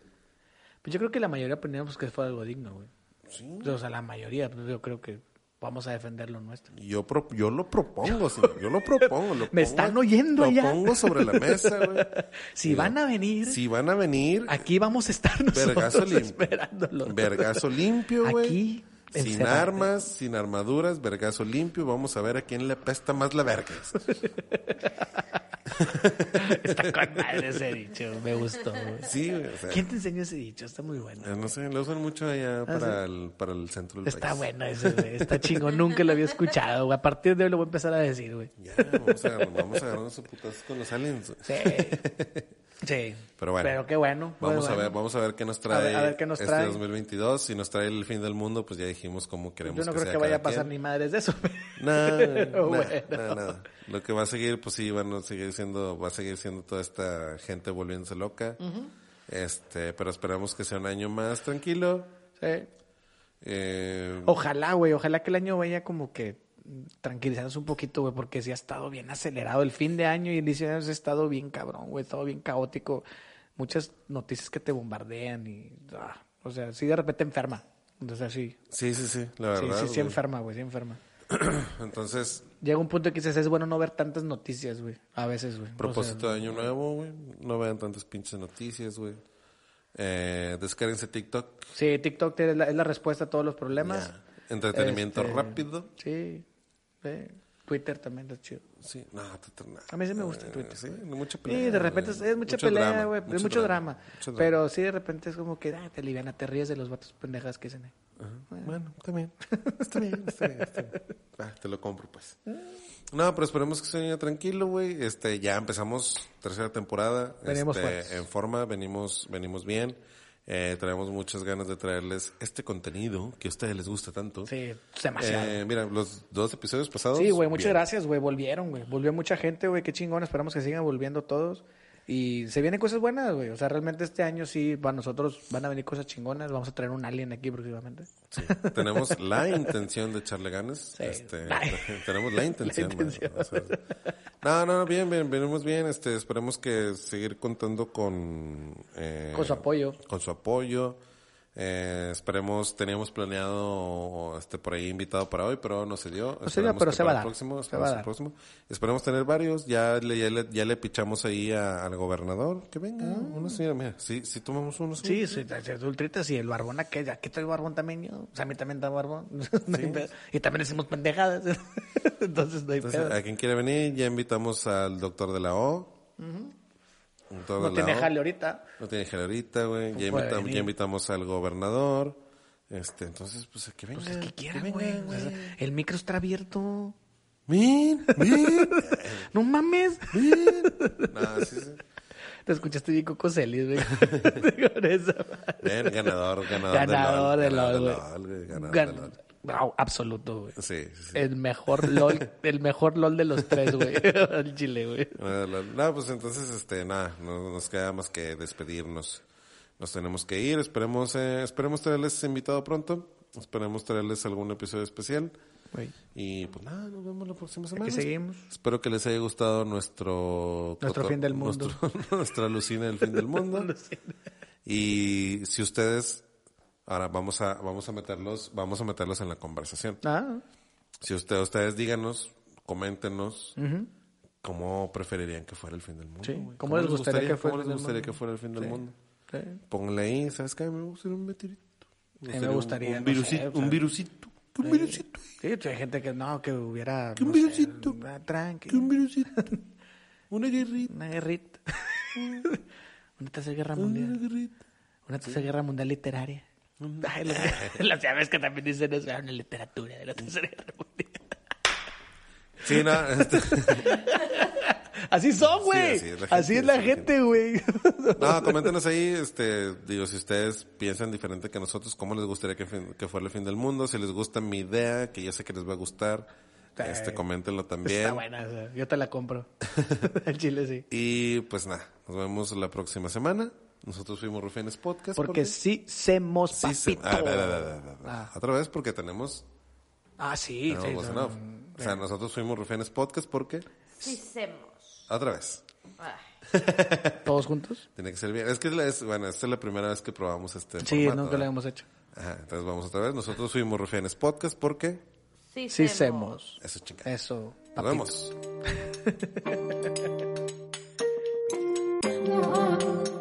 Pues yo creo que la mayoría poníamos que fuera algo digno, güey. Sí. O sea, la mayoría, pues yo creo que vamos a defender lo nuestro. Yo, pro- yo lo propongo, sí. Yo lo propongo. Lo [laughs] Me pongo- están oyendo lo allá. pongo sobre la mesa, güey. [laughs] Si van a venir, Si van a venir, aquí vamos a estar [laughs] nosotros vergazo limpio. esperándolos. Vergazo limpio, güey. Aquí, Sin armas, sin armaduras, vergazo limpio. Vamos a ver a quién le apesta más la verga. [laughs] Está con madre ese dicho, me gustó. Sí, güey. O sea, ¿Quién te enseñó ese dicho? Está muy bueno. eh, no sé, lo usan mucho allá para, el, para el centro del Ah, Está país. bueno ese, güey. Está chingón. Nunca lo había escuchado, güey. A partir de hoy lo voy a empezar a decir, güey. Ya, vamos a, vamos a agarrarnos a putazos con los aliens. güey. Sí. Sí. Pero bueno. Pero qué bueno. Vamos a ver, vamos a ver qué nos A trae, ver- a ver qué nos este trae. 2022. Si nos trae el fin del mundo, pues ya dijimos cómo queremos Yo no creo sea que vaya a pasar quien. ni madres de eso. [laughs] Nada, [laughs] Pero nada, bueno. nada. Lo que va a seguir, pues sí, van a seguir siendo, va a seguir siendo toda esta gente volviéndose loca. Este, pero esperamos que sea un año más tranquilo. Sí. Eh, Ojalá, güey. Ojalá que el año vaya como que tranquilizándose un poquito, güey, porque sí ha estado bien acelerado. El fin de año y el inicio de año ha estado bien cabrón, güey. Estado bien caótico. Muchas noticias que te bombardean y... ah, o sea, sí de repente enferma. O sea, sí. sí, sí, sí, la Sí, verdad. sí, sí güey. enferma, güey. Sí enferma. [clears throat] Entonces, Llega un punto que dices, es bueno no ver tantas noticias, güey. A veces, güey. O sea, propósito de año nuevo, güey. No vean tantas pinches noticias, güey. Eh, descárguense TikTok. Sí, TikTok es la, es la respuesta a todos los problemas. Entretenimiento Este, rápido. Sí. Sí. Twitter también está chido. Sí, no, Twitter, no. A mí sí me gusta Eh, Twitter. Sí, mucha Sí, pelea. de repente es, es mucha Mucho pelea, güey. Es mucho drama. mucho drama. Pero sí, de repente es como que ah, te aliviana, te ríes de los vatos pendejas que dicen. ahí. Ajá. Bueno, [laughs] está bien. Está bien, está bien, está bien. Ah, te lo compro, pues. No, pero esperemos que se vaya tranquilo, güey. Este, ya empezamos tercera temporada. Venimos este, en forma, venimos, venimos bien. Eh, traemos muchas ganas de traerles este contenido que a ustedes les gusta tanto. Sí, demasiado. Eh, mira, los dos episodios pasados. sí, güey, muchas bien. gracias, güey. Volvieron, güey. Volvió mucha gente, güey. Qué chingón. Esperamos que sigan volviendo todos. Y se vienen cosas buenas, güey. O sea, realmente este año sí, para nosotros van a venir cosas chingonas. Vamos a traer un alien aquí próximamente. Sí, tenemos la intención de echarle ganas. Sí. Este, [laughs] La- [laughs] tenemos la intención. La man. intención. O sea, no, no, bien, bien, venimos bien. Este, esperemos que seguir contando con... eh, Con su apoyo. Con su apoyo. Eh, esperemos, teníamos planeado este por ahí invitado para hoy, pero no se dio. No se dio, pero se va a dar. Próximo, Se va a dar. próximo. Esperemos tener varios. Ya le, ya le, ya le pichamos ahí a- al gobernador. Que venga, una señora. Mira, sí, sí tomamos uno. Sí, sí, sí, y el barbón aquella. Aquí estoy barbón también yo. O sea, a mí también está barbón. [laughs] Y también decimos pendejadas. [laughs] Entonces no hay Entonces, pedo. a quien quiere venir, ya invitamos al doctor de la O. No tiene jale ahorita. No tiene jale ahorita, güey. Ya, venir. ya invitamos al gobernador. Este, entonces, pues, que venga. Pues el que quiera, güey. El micro está abierto. Ven, ven, [laughs] No mames. No, sí, sí. Te escuchaste bien Coco Celis, güey. [laughs] [laughs] Con eso. Ven, ganador, ganador, Ganador de LOL. Güey. ganador Gan- de LOL. Wow, absoluto, güey. Sí, sí. El mejor LOL, [laughs] el mejor LOL de los tres, güey. [laughs] [laughs] El chile, güey. No, pues entonces, este, nada, no nos queda más que despedirnos. Nos tenemos que ir. Esperemos, eh, esperemos traerles invitado pronto. Esperemos traerles algún episodio especial. Güey. Y pues nada, nos vemos la próxima Aquí semana. seguimos. Espero que les haya gustado nuestro... Nuestro fin del mundo. nuestro- nuestra alucina del fin del mundo. y si ustedes... Ahora vamos a, vamos a meterlos, vamos a meterlos en la conversación. Ah, Si usted, ustedes díganos, coméntenos cómo preferirían que fuera el fin del mundo. Sí, güey? ¿cómo les gustaría que fuera cómo el les fin del gustaría que fuera el fin del mundo? sí. Pónganle ahí, ¿sabes qué? Me gustaría un meteorito. Me gustaría, un, no sé, virusito, o sea- un virusito. un virusito. Sí, hay gente que no, que hubiera. Que un no sé, virusito. ah, tranqui. Que un virusito. Una guerrita. Una guerrita. [laughs] una tercera guerra Una mundial. guerrita. Una tercera guerra mundial literaria. Ay, los, los [laughs] llaves que también dicen eso, una literatura de la tercera guerra mundial. Sí, no, este- [laughs] Así son, güey. así es la así gente, es la así es la gente, güey. No, coméntenos ahí, este, digo, si ustedes piensan diferente que nosotros, cómo les gustaría que, fin- que fuera el fin del mundo, si les gusta mi idea, que yo sé que les va a gustar, Sí. este, coméntenlo Está también. buena, o sea, yo te la compro. [laughs] El chile sí. Y pues nada, nos vemos la próxima semana. Nosotros fuimos Rufianes Podcast. Porque sí semos sí se- papito. ah, da, da, da, da, da. Ah. Otra vez porque tenemos, Ah, sí. tenemos sí, no. O sea, nosotros fuimos Rufianes Podcast porque, Sí, semos. otra vez, Ay. [laughs] ¿Todos juntos? tiene que ser bien. Es que, es bueno, esta es la primera vez que probamos este Sí, formato, nunca lo ¿verdad? habíamos hecho. Ajá, entonces vamos otra vez. Nosotros fuimos Rufianes Podcast porque, Sí, Sí semos. semos. eso chingada. Eso. Nos papito. vemos. [laughs]